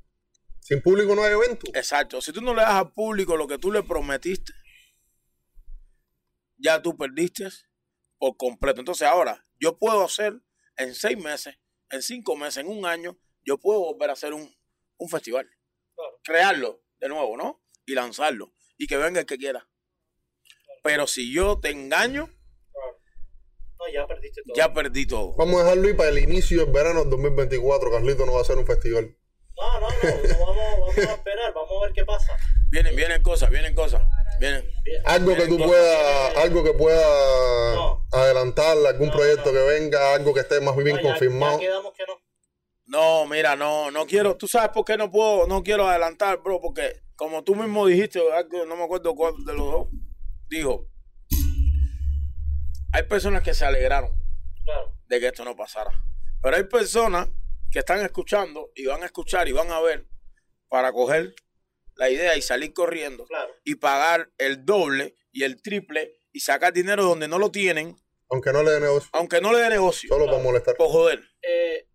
S2: Sin público no hay evento.
S3: exacto, si tú no le das al público lo que tú le prometiste, ya tú perdiste por completo. Entonces ahora, yo puedo hacer en seis meses, en cinco meses, en un año, yo puedo volver a hacer un, un festival.
S1: Claro.
S3: Crearlo de nuevo, ¿no? Y lanzarlo. Y que venga el que quiera. Pero si yo te engaño.
S1: No, ya perdiste todo.
S3: ya perdí todo.
S2: Vamos a dejarlo ahí para el inicio del verano del 2024. Carlito no va a hacer un festival.
S1: No, no, no, no vamos, vamos a esperar, vamos a ver qué pasa.
S3: Vienen, vienen cosas, vienen cosas. Vienen.
S2: Algo que tú puedas, algo que pueda
S1: No.
S2: adelantar, algún
S1: No,
S2: proyecto
S1: no.
S2: que venga, algo que esté más bien
S1: No, ya-
S2: confirmado.
S1: Ya quedamos que no.
S3: No, mira, no, no quiero. ¿Tú sabes por qué no puedo, no quiero adelantar, bro? Porque como tú mismo dijiste, algo, no me acuerdo cuál de los dos, dijo, hay personas que se alegraron
S1: Claro.
S3: de que esto no pasara. Pero hay personas que están escuchando y van a escuchar y van a ver para coger la idea y salir corriendo
S1: Claro.
S3: y pagar el doble y el triple y sacar dinero donde no lo tienen,
S2: Aunque no le dé negocio,
S3: aunque no le dé negocio.
S2: solo para molestar.
S3: Por joder.
S1: Eh,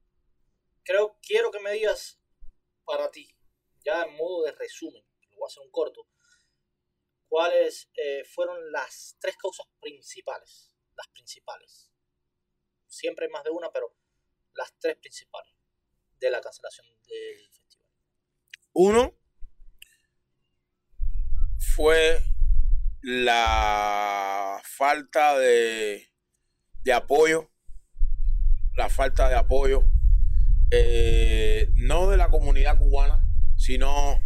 S1: creo, quiero que me digas para ti, ya en modo de resumen, lo voy a hacer un corto, cuáles eh, fueron las tres causas principales, las principales. Siempre hay más de una, pero las tres principales de la cancelación del festival.
S3: Uno fue la falta de, de apoyo, la falta de apoyo, eh, no de la comunidad cubana, sino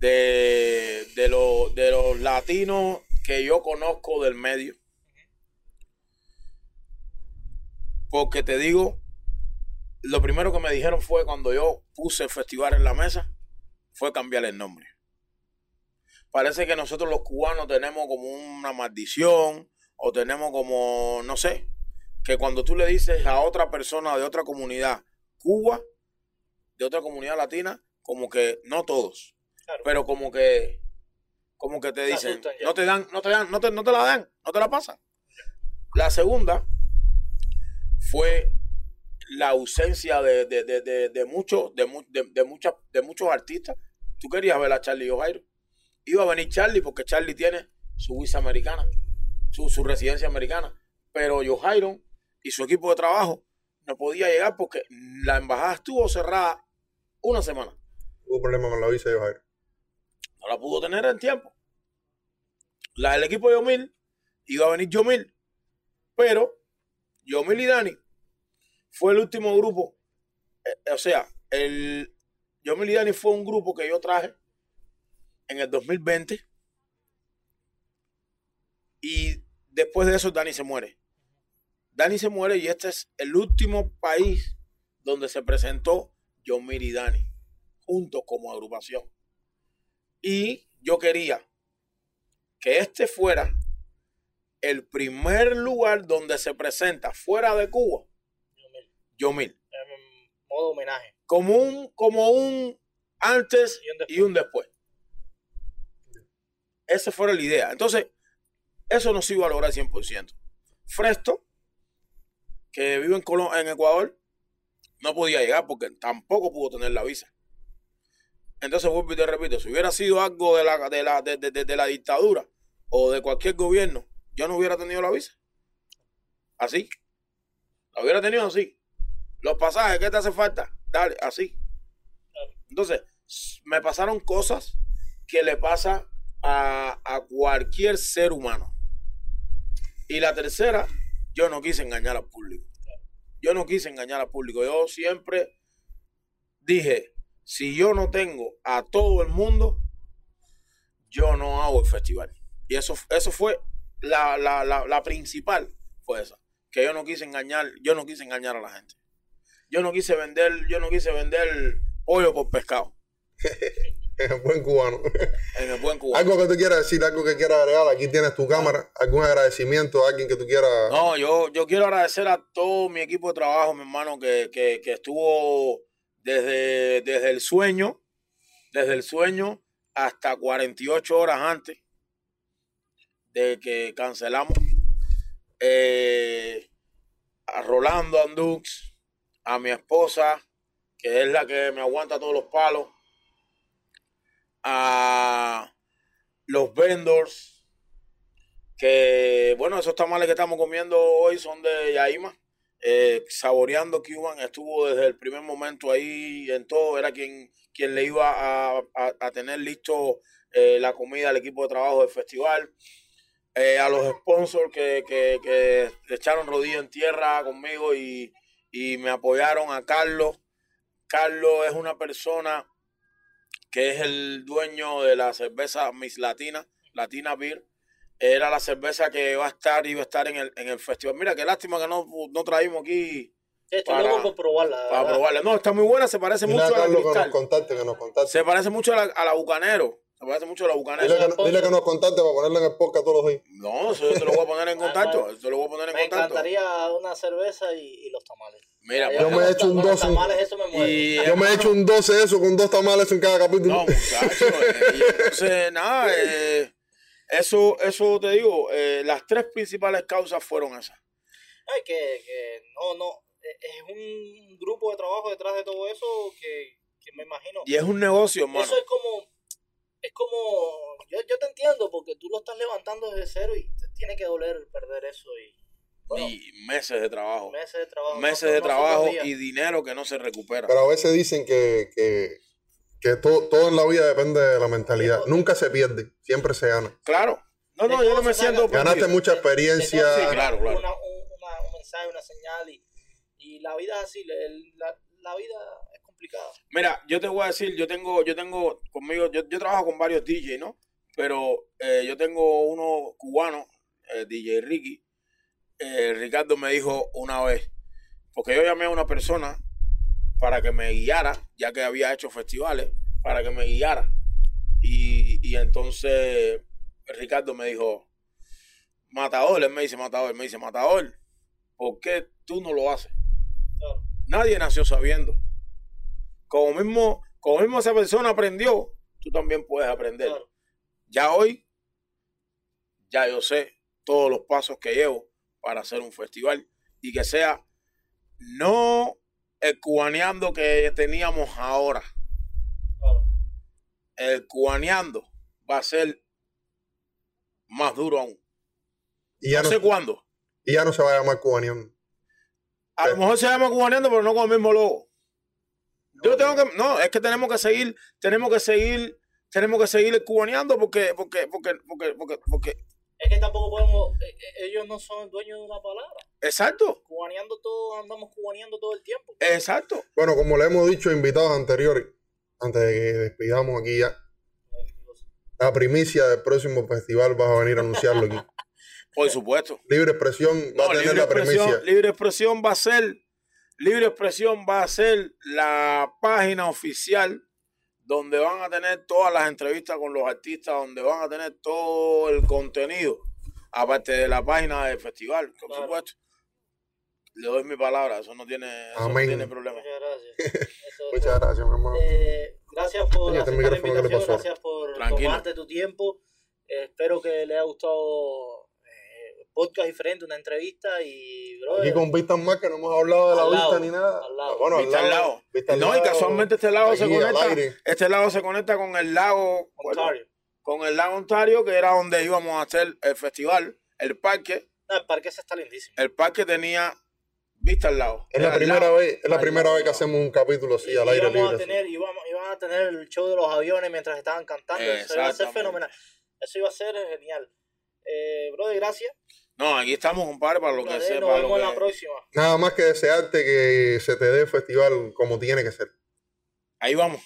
S3: de, de, lo- de los latinos que yo conozco del medio. Porque te digo, lo primero que me dijeron fue cuando yo puse el festival en la mesa, fue cambiar el nombre. Parece que nosotros los cubanos tenemos como una maldición o tenemos como, no sé, que cuando tú le dices a otra persona de otra comunidad, Cuba, de otra comunidad latina, como que no todos,
S1: Claro.
S3: pero como que como que te dicen, no te dan, no te dan, no te, no te la dan, no te la pasan. La segunda fue la ausencia de, de, de, de, muchos de, de, muchas de muchos artistas. Tú querías ver a Charlie O'Jairo. Iba a venir Charlie porque Charlie tiene su visa americana, su, su residencia americana. Pero O'Jairo y su equipo de trabajo no podía llegar porque la embajada estuvo cerrada una semana.
S2: Hubo problema con la visa de Jairo.
S3: No la pudo tener en tiempo. La del equipo de Yomil iba a venir Yomil, pero Yomil y Dani fue el último grupo. eh, o sea, el Yomil y Dani fue un grupo que yo traje en el 2020 y después de eso Dani se muere. Dani se muere y este es el último país donde se presentó Yomil y Dani juntos como agrupación. Y yo quería que este fuera el primer lugar donde se presenta fuera de Cuba, Yomil.
S1: En modo homenaje.
S3: Como un, como un antes
S1: Y un después.
S3: y un después. Esa fuera la idea. Entonces, eso no se iba a lograr 100%. Fresto, que vive en, Colo- en Ecuador, no podía llegar porque tampoco pudo tener la visa. Entonces, vuelvo y te repito, si hubiera sido algo de la, de la, de, de- de- la dictadura o de cualquier gobierno, yo no hubiera tenido la visa. Así. La hubiera tenido así. Los pasajes, ¿qué te hace falta? Dale, así. Entonces, me pasaron cosas que le pasa a, a cualquier ser humano. Y la tercera, yo no quise engañar al público. Yo no quise engañar al público. Yo siempre dije, si yo no tengo a todo el mundo, yo no hago el festival. Y eso, eso fue la, la, la, principal, fue. Que yo no quise engañar, yo no quise engañar a la gente. Yo no quise vender, yo no quise vender pollo por pescado.
S2: Buen cubano.
S3: En el buen cubano.
S2: algo que tú quieras decir, algo que quieras agregar. Aquí tienes tu cámara. Algún agradecimiento a alguien que tú quieras.
S3: No, yo, yo quiero agradecer a todo mi equipo de trabajo, mi hermano, que, que, que estuvo desde, desde el sueño, desde el sueño hasta 48 horas antes de que cancelamos. Eh, a Rolando Andux, a mi esposa, que es la que me aguanta todos los palos, a los vendors, que bueno, esos tamales que estamos comiendo hoy son de Yaima. Eh, saboreando Cuban estuvo desde el primer momento ahí en todo, era quien, quien le iba a, a- tener listo eh, la comida al equipo de trabajo del festival. eh, a los sponsors que, que, que echaron rodillo en tierra conmigo y, y me apoyaron a Carlos. Carlos es una persona que es el dueño de la cerveza Miss Latina, Latina Beer. Era la cerveza que va a estar, iba a estar en el, en el festival. Mira, qué lástima que no, no traímos aquí
S1: Sí, estoy
S3: Para-
S1: loco probarla.
S3: para probarla. No, está muy buena, se parece mucho
S2: a
S3: a la
S2: Carlos que nos
S3: Cristal.
S2: contacte, que nos contacte.
S3: Se parece mucho a la, a la Bucanero. Se parece mucho a la Bucanero.
S2: Dile que, dile que nos contacte para ponerla en el podcast todos los días.
S3: No, eso yo te lo voy a poner en contacto.
S1: Ah,
S3: Eso te lo voy a poner en
S1: Me
S3: contacto.
S1: encantaría una cerveza y, y los tamales.
S3: Mira,
S2: Yo me he
S1: los
S2: hecho un
S1: con los
S2: doce.
S1: tamales, eso me.
S3: Y-
S2: Yo me he hecho un 12 de eso con dos tamales en cada capítulo.
S3: No, muchacho. eh, entonces, nada, eh, eso, eso te digo, eh, las tres principales causas fueron esas.
S1: Ay, que, que no, no. eh, Es un grupo de trabajo detrás de todo eso que, que me imagino.
S3: Y es un negocio, hermano.
S1: Eso es como. Es como. Yo, yo te entiendo porque tú lo estás levantando desde cero y te tiene que doler perder eso y. Bueno,
S3: Y meses de trabajo.
S1: meses de trabajo.
S3: Meses
S1: no-
S3: de trabajo y dinero que no se recupera.
S2: Pero a veces dicen que, que, que todo, todo en la vida depende de la mentalidad. Nunca se pierde, siempre se gana.
S3: Claro. No, no, yo no me siento
S2: Ganaste mucha experiencia.
S3: Sí, claro, claro.
S1: una- un, una- un mensaje, una señal y, y la vida es así. el- la, la vida
S3: Mira, yo te voy a decir, yo tengo, yo tengo conmigo, yo, yo trabajo con varios DJ, ¿no? Pero eh, yo tengo uno cubano, eh, DJ Ricky. Eh, Ricardo me dijo una vez, porque yo llamé a una persona para que me guiara, ya que había hecho festivales, para que me guiara. Y, y entonces Ricardo me dijo, Matador, él me dice Matador, me dice Matador, ¿por qué tú no lo haces?
S1: Claro.
S3: Nadie nació sabiendo. Como mismo, como mismo esa persona aprendió, tú también puedes aprender.
S1: Claro.
S3: Ya hoy, ya yo sé todos los pasos que llevo para hacer un festival y que sea no el cubaneando que teníamos ahora.
S1: Claro.
S3: El cubaneando va a ser más duro aún.
S2: Y ya
S3: No
S2: no,
S3: sé cuándo.
S2: y ya no se va a llamar cubaneando.
S3: A lo mejor se llama cubaneando, pero no con el mismo logo. Yo tengo que, no, es que tenemos que seguir, tenemos que seguir, tenemos que seguir cubaneando porque, porque, porque, porque, porque, porque,
S1: Es que tampoco podemos. eh, eh, ellos no son dueños de una palabra.
S3: exacto,
S1: Cubaneando todo, andamos cubaneando todo el tiempo.
S3: exacto.
S2: Bueno, como le hemos dicho a invitados anteriores, antes de que despidamos aquí ya, la primicia del próximo festival vas a venir a anunciarlo aquí.
S3: Por supuesto.
S2: Libre expresión va
S3: No,
S2: a tener la primicia.
S3: libre expresión va a ser, libre expresión va a ser la página oficial donde van a tener todas las entrevistas con los artistas, donde van a tener todo el contenido, aparte de la página del festival, por
S1: Claro.
S3: supuesto. Le doy mi palabra, eso no tiene, eso no tiene problema.
S1: Muchas gracias. Eso-
S2: Muchas gracias, mi hermano.
S1: Eh, gracias por
S2: Oye, este
S1: aceptar la
S2: micrófono, ¿qué le
S1: invitación, gracias por
S3: Tranquilo.
S1: tomarte tu tiempo. Eh, espero que le haya gustado podcast diferente, una entrevista y brother,
S2: Aquí con vistas más que no hemos hablado de la
S1: lado,
S2: vista ni nada.
S1: al lado.
S2: Bueno,
S3: Vista al lado.
S2: vista al
S3: No, y casualmente este lado se conecta, este lado se conecta con el lago, bueno,
S1: Ontario.
S3: con el lago Ontario, que era donde íbamos a hacer el festival, el parque.
S1: No, el parque ese está lindísimo.
S3: El parque tenía vista al lado.
S2: Es la primera
S3: lado.
S2: vez, es la primera vez que hacemos un capítulo así
S1: Y
S2: al aire libre.
S1: a tener, íbamos, iban a tener el show de los aviones mientras estaban cantando. Eso iba a ser fenomenal. Eso iba a ser genial. Eh, brother, gracias.
S3: No, aquí estamos, compadre, para lo que sea.
S1: nos
S3: para lo
S1: vemos en la
S3: que-
S1: próxima.
S2: Nada más que desearte que se te dé el festival como tiene que ser.
S3: Ahí vamos.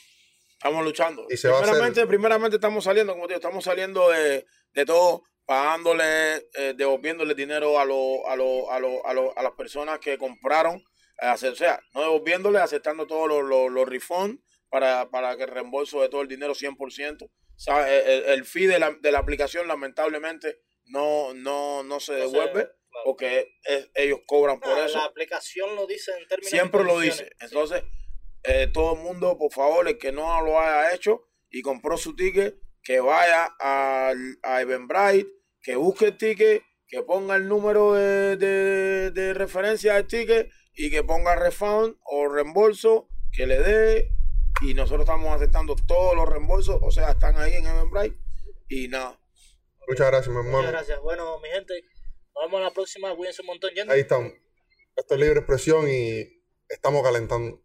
S3: Estamos luchando.
S2: Y se va a hacer.
S3: primeramente, primeramente estamos saliendo, como te digo, estamos saliendo de, de todo, pagándole, eh, devolviéndole dinero a, lo, a, lo, a, lo, a, lo- a las personas que compraron. eh, o sea, no devolviéndole, aceptando todos los, los, los refunds para, para que el reembolso de todo el dinero 100%. O sea, el, el- el fee de la, de la aplicación lamentablemente no, no, no se devuelve
S1: claro.
S3: porque es- ellos cobran por
S1: Ah,
S3: eso.
S1: La aplicación lo dice en términos.
S3: Siempre lo dice. Entonces, eh, todo el mundo, por favor, el que no lo haya hecho y compró su ticket, que vaya al- a Eventbrite, que busque el ticket, que ponga el número de, de- de referencia del ticket y que ponga refund o reembolso, que le dé. Y nosotros estamos aceptando todos los reembolsos, o sea, están ahí en Eventbrite. Y nada,
S2: Muchas gracias, mi hermano.
S1: Muchas gracias. Bueno, mi gente, nos vemos en la próxima. Cuídense un montón. Yendo.
S2: Ahí estamos. Esto es libre expresión y estamos calentando.